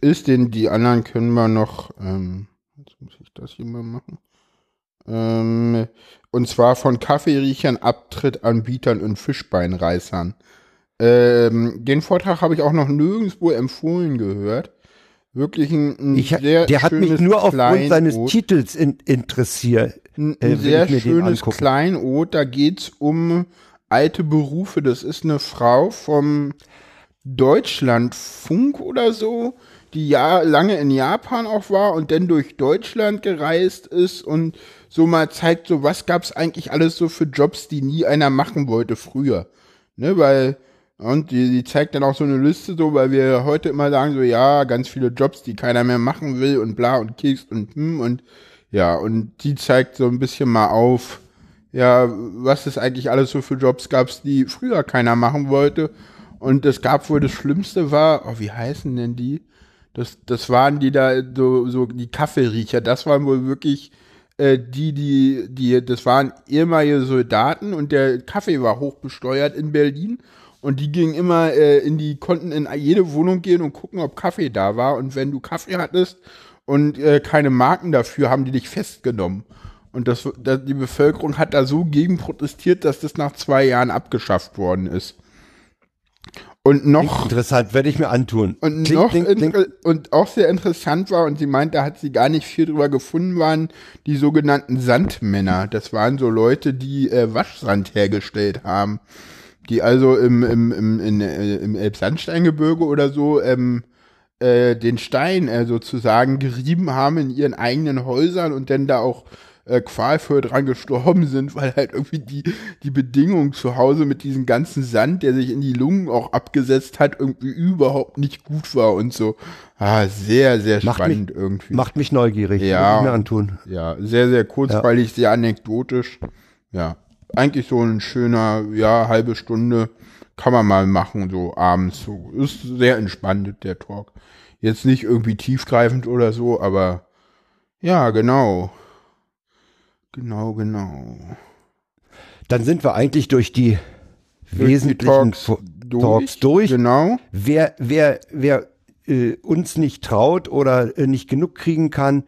[SPEAKER 1] ist, denn die anderen können wir noch, ähm, jetzt muss ich das hier mal machen. Ähm, und zwar von Kaffeeriechern, Abtrittanbietern und Fischbeinreißern. Ähm, den Vortrag habe ich auch noch nirgendwo empfohlen gehört. Wirklich ein, ein
[SPEAKER 2] ich, sehr Der hat mich nur aufgrund seines Titels in, interessiert.
[SPEAKER 1] Ein, ein äh, sehr schönes Kleinod. Da geht's um alte Berufe. Das ist eine Frau vom Deutschlandfunk oder so, die ja lange in Japan auch war und dann durch Deutschland gereist ist und so mal zeigt, so was gab's eigentlich alles so für Jobs, die nie einer machen wollte früher. Ne, weil und die, die zeigt dann auch so eine Liste so, weil wir heute immer sagen so, ja, ganz viele Jobs, die keiner mehr machen will und bla und Keks und hm und ja, und die zeigt so ein bisschen mal auf, ja, was es eigentlich alles so für Jobs gab, die früher keiner machen wollte. Und es gab wohl das Schlimmste war, oh, wie heißen denn die? Das, das waren die da, so, so die Kaffeeriecher. Das waren wohl wirklich äh, die, die, die, das waren ehemalige Soldaten und der Kaffee war hochbesteuert in Berlin. Und die gingen immer äh, in die, konnten in jede Wohnung gehen und gucken, ob Kaffee da war. Und wenn du Kaffee hattest und äh, keine Marken dafür, haben die dich festgenommen. Und das, das, die Bevölkerung hat da so gegen protestiert, dass das nach zwei Jahren abgeschafft worden ist. Und noch.
[SPEAKER 2] Interessant, werde ich mir antun.
[SPEAKER 1] Und kling, noch kling, kling. und auch sehr interessant war, und sie meint, da hat sie gar nicht viel drüber gefunden, waren die sogenannten Sandmänner. Das waren so Leute, die äh, Waschsand hergestellt haben. Die also im, im, im, in, äh, im Elbsandsteingebirge oder so ähm, äh, den Stein äh, sozusagen gerieben haben in ihren eigenen Häusern und dann da auch äh, qualvoll dran gestorben sind, weil halt irgendwie die, die Bedingungen zu Hause mit diesem ganzen Sand, der sich in die Lungen auch abgesetzt hat, irgendwie überhaupt nicht gut war und so. Ah, sehr, sehr macht spannend
[SPEAKER 2] mich,
[SPEAKER 1] irgendwie.
[SPEAKER 2] Macht mich neugierig. Ja. Ich mir antun.
[SPEAKER 1] Ja, sehr, sehr kurzweilig, ja. sehr anekdotisch. Ja. Eigentlich so ein schöner, ja, halbe Stunde kann man mal machen, so abends. So. Ist sehr entspannt, der Talk. Jetzt nicht irgendwie tiefgreifend oder so, aber ja, genau. Genau, genau.
[SPEAKER 2] Dann sind wir eigentlich durch die durch wesentlichen die Talks, durch, Talks, durch.
[SPEAKER 1] Genau.
[SPEAKER 2] Wer, wer, wer äh, uns nicht traut oder äh, nicht genug kriegen kann,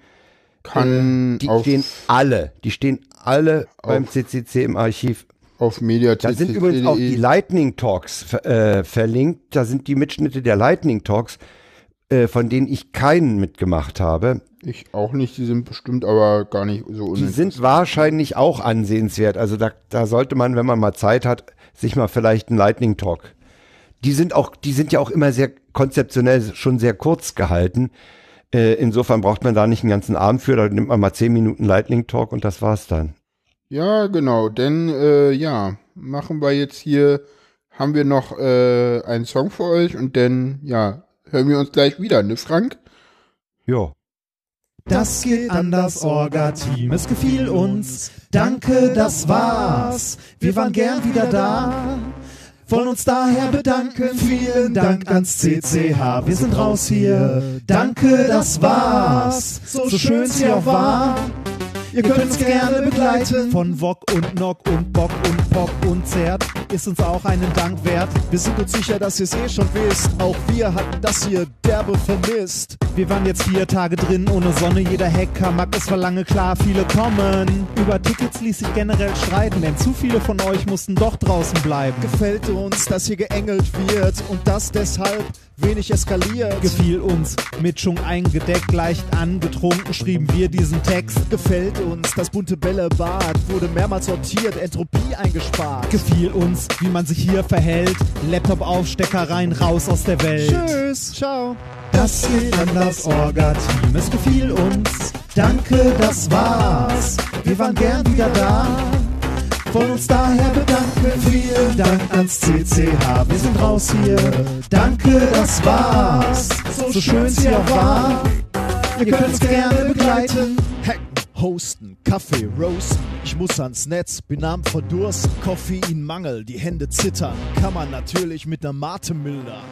[SPEAKER 1] kann
[SPEAKER 2] äh, die stehen alle, die stehen alle beim CCC im Archiv.
[SPEAKER 1] Auf Media
[SPEAKER 2] Da sind übrigens auch die Lightning Talks äh, verlinkt. Da sind die Mitschnitte der Lightning Talks, äh, von denen ich keinen mitgemacht habe.
[SPEAKER 1] Ich auch nicht, die sind bestimmt aber gar nicht so
[SPEAKER 2] Die sind wahrscheinlich auch ansehenswert. Also da, da sollte man, wenn man mal Zeit hat, sich mal vielleicht einen Lightning Talk. Die sind auch, die sind ja auch immer sehr konzeptionell schon sehr kurz gehalten. Äh, insofern braucht man da nicht einen ganzen Abend für, da nimmt man mal zehn Minuten Lightning Talk und das war's dann.
[SPEAKER 1] Ja, genau, denn äh, ja, machen wir jetzt hier, haben wir noch äh, einen Song für euch und dann, ja, hören wir uns gleich wieder, ne Frank?
[SPEAKER 2] Ja.
[SPEAKER 3] Das geht an das Orga-Team, es gefiel uns. Danke, das war's. Wir waren gern wieder da. Wollen uns daher bedanken. Vielen Dank ans CCH. Wir sind raus hier. Danke, das war's. So schön sie auch war. Ihr könnt uns gerne begleiten. Von Wok und Nock und Bock und Pop und Zert ist uns auch einen Dank wert. Wir sind uns sicher, dass ihr es eh schon wisst. Auch wir hatten das hier derbe vermisst. Wir waren jetzt vier Tage drin ohne Sonne. Jeder Hacker mag es war lange klar, viele kommen. Über Tickets ließ sich generell streiten, denn zu viele von euch mussten doch draußen bleiben. Gefällt uns, dass hier geengelt wird und das deshalb wenig eskaliert. Gefiel uns, mit Schwung eingedeckt, leicht angetrunken, schrieben wir diesen Text. Gefällt uns, das bunte Bällebad wurde mehrmals sortiert, Entropie eingespart. Gefiel uns, wie man sich hier verhält, Laptop auf, Stecker rein, raus aus der Welt. Tschüss, ciao. Das geht an das Orga-Team, es gefiel uns. Danke, das war's. Wir waren gern wieder da. Von uns daher bedanken, vielen Dank ans CCH. Wir sind raus hier. Danke, das war's. So schön es hier auch war. Ihr uns gerne begleiten. Hacken, hosten, Kaffee, roasten. Ich muss ans Netz, bin am Verdursten. Koffeinmangel, die Hände zittern. Kann man natürlich mit ner Mate mildern.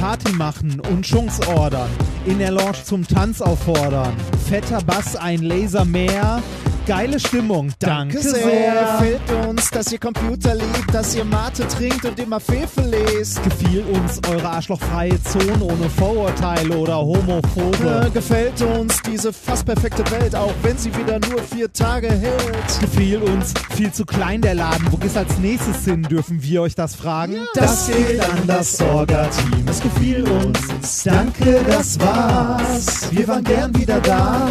[SPEAKER 3] Party machen und Chunks ordern. In der Lounge zum Tanz auffordern. Fetter Bass, ein Laser mehr. Geile Stimmung, danke, sehr. Gefällt uns, dass ihr Computer liebt, dass ihr Mate trinkt und immer Fefe lest. Gefiel uns eure arschlochfreie Zone ohne Vorurteile oder Homophobe. Gefällt uns diese fast perfekte Welt, auch wenn sie wieder nur vier Tage hält. Gefiel uns viel zu klein der Laden. Wo geht's als nächstes hin? Dürfen wir euch das fragen? Das geht an das Sorga-Team. Es gefiel uns. Danke, das war's. Wir waren gern wieder da.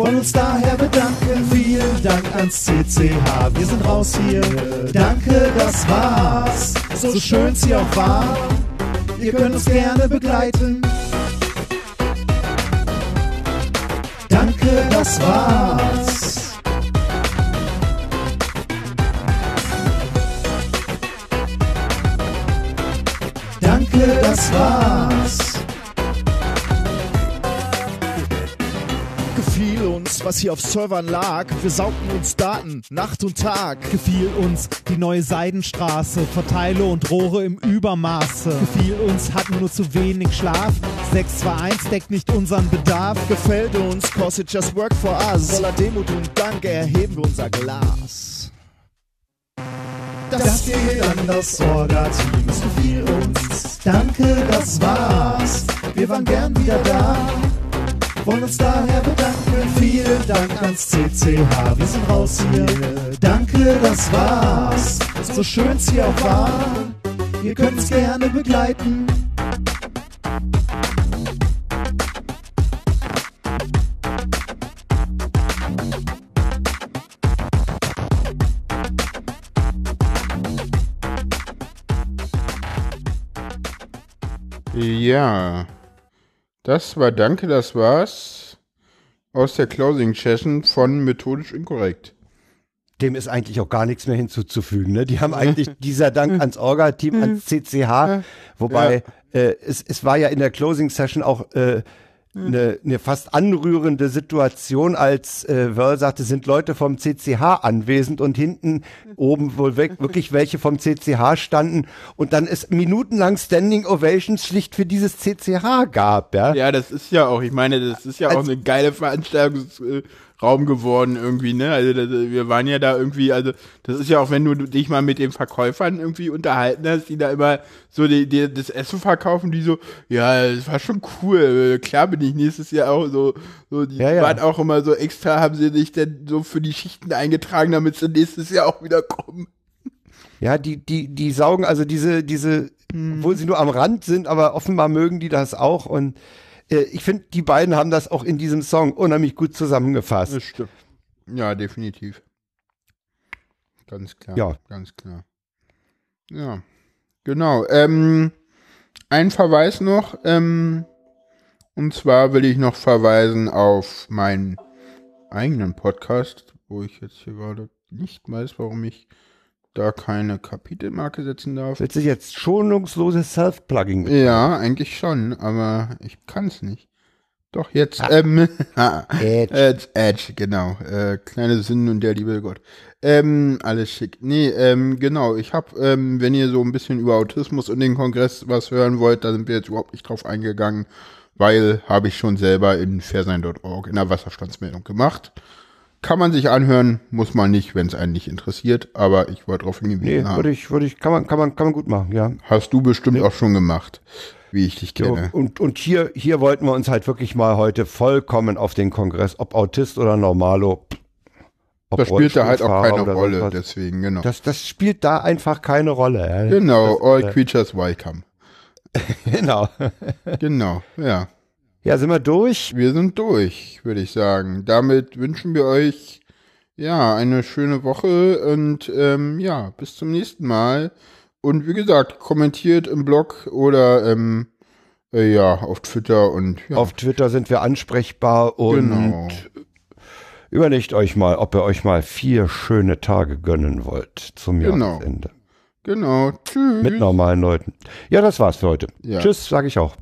[SPEAKER 3] Wollen uns daher bedanken. Vielen Dank ans CCH. Wir sind raus hier. Danke, das war's. So schön sie auch war. Ihr könnt uns gerne begleiten. Danke, das war's. Danke, das war's. Was hier auf Servern lag. Wir saugten uns Daten, Nacht und Tag. Gefiel uns die neue Seidenstraße, Verteile und Rohre im Übermaße. Gefiel uns, hatten nur zu wenig Schlaf. 621 deckt nicht unseren Bedarf. Gefällt uns, cause it just work for us. Voller Demut und Dank erheben wir unser Glas. Das geht an das Orga-Team, es gefiel uns. Danke, das war's. Wir waren gern wieder da. Wollen uns daher bedanken. Vielen Dank ans CCH. Wir sind raus hier. Danke, das war's. So schön es hier auch war. Ihr könnt es gerne begleiten.
[SPEAKER 1] Ja. Das war Danke, das war's. Aus der Closing Session von Methodisch Inkorrekt.
[SPEAKER 2] Dem ist eigentlich auch gar nichts mehr hinzuzufügen. Ne? Die haben eigentlich dieser Dank ans Orga-Team, ans CCH, wobei äh, es, es war ja in der Closing Session auch äh, eine, eine fast anrührende Situation, als äh, Wörl sagte, sind Leute vom CCH anwesend und hinten oben wohl wirklich welche vom CCH standen und dann es minutenlang Standing Ovations schlicht für dieses CCH gab, ja.
[SPEAKER 1] Ja, das ist ja auch, ich meine, das ist ja
[SPEAKER 2] Als-
[SPEAKER 1] auch eine geile Veranstaltungsraum geworden irgendwie, ne? Also das, wir waren ja da irgendwie, also das ist ja auch, wenn du dich mal mit den Verkäufern irgendwie unterhalten hast, die da immer so die, die, das Essen verkaufen, die so, ja, das war schon cool, klar bin ich nächstes Jahr auch so, so die
[SPEAKER 2] Ja, ja.
[SPEAKER 1] waren auch immer so extra, haben sie sich denn so für die Schichten eingetragen, damit sie nächstes Jahr auch wieder kommen.
[SPEAKER 2] Ja, die, die, die saugen also diese, diese, obwohl sie nur am Rand sind, aber offenbar mögen die das auch und äh, ich finde, die beiden haben das auch in diesem Song unheimlich gut zusammengefasst.
[SPEAKER 1] Das stimmt. Ja, definitiv. Ganz klar.
[SPEAKER 2] Ja.
[SPEAKER 1] Ganz klar. Ja. Genau. Ähm, ein Verweis noch. Ähm, und zwar will ich noch verweisen auf meinen eigenen Podcast, wo ich jetzt hier gerade nicht weiß, warum ich da keine Kapitelmarke setzen darf.
[SPEAKER 2] Willst du jetzt schonungsloses Self-Plugging betreiben?
[SPEAKER 1] Ja, eigentlich schon, aber ich kann es nicht. Doch, jetzt. Ähm,
[SPEAKER 2] Edge.
[SPEAKER 1] Edge, Edge, genau. Äh, kleine Sünden und der liebe Gott. Ähm, alles schick. Nee, ähm, genau. Ich hab, ähm, wenn ihr so ein bisschen über Autismus und den Kongress was hören wollt, da sind wir jetzt überhaupt nicht drauf eingegangen, weil habe ich schon selber in fairsein.org in der Wasserstandsmeldung gemacht. Kann man sich anhören, muss man nicht, wenn es einen nicht interessiert, aber ich wollte darauf hingewiesen
[SPEAKER 2] Nee,
[SPEAKER 1] haben.
[SPEAKER 2] würde ich, würde ich, kann man, kann man, kann man gut machen, ja.
[SPEAKER 1] Hast du bestimmt auch schon gemacht, wie ich dich
[SPEAKER 2] So,
[SPEAKER 1] kenne.
[SPEAKER 2] und, und hier, hier wollten wir uns halt wirklich mal heute vollkommen auf den Kongress, ob Autist oder Normalo. Ob
[SPEAKER 1] das spielt da halt auch keine Rolle, deswegen, genau.
[SPEAKER 2] Das, das spielt da einfach keine Rolle.
[SPEAKER 1] Genau, all
[SPEAKER 2] äh,
[SPEAKER 1] creatures welcome.
[SPEAKER 2] Genau.
[SPEAKER 1] Genau, ja.
[SPEAKER 2] Ja, sind wir durch?
[SPEAKER 1] Wir sind durch, würde ich sagen. Damit wünschen wir euch ja eine schöne Woche und ähm, ja, bis zum nächsten Mal. Und wie gesagt, kommentiert im Blog oder ähm, äh, ja, auf Twitter und ja,
[SPEAKER 2] Auf Twitter sind wir ansprechbar und
[SPEAKER 1] Genau.
[SPEAKER 2] überlegt euch mal, ob ihr euch mal vier schöne Tage gönnen wollt zum
[SPEAKER 1] Genau.
[SPEAKER 2] Jahresende.
[SPEAKER 1] genau. Tschüss.
[SPEAKER 2] Mit normalen Leuten. Ja, das war's für heute.
[SPEAKER 1] Ja.
[SPEAKER 2] Tschüss, sage ich auch.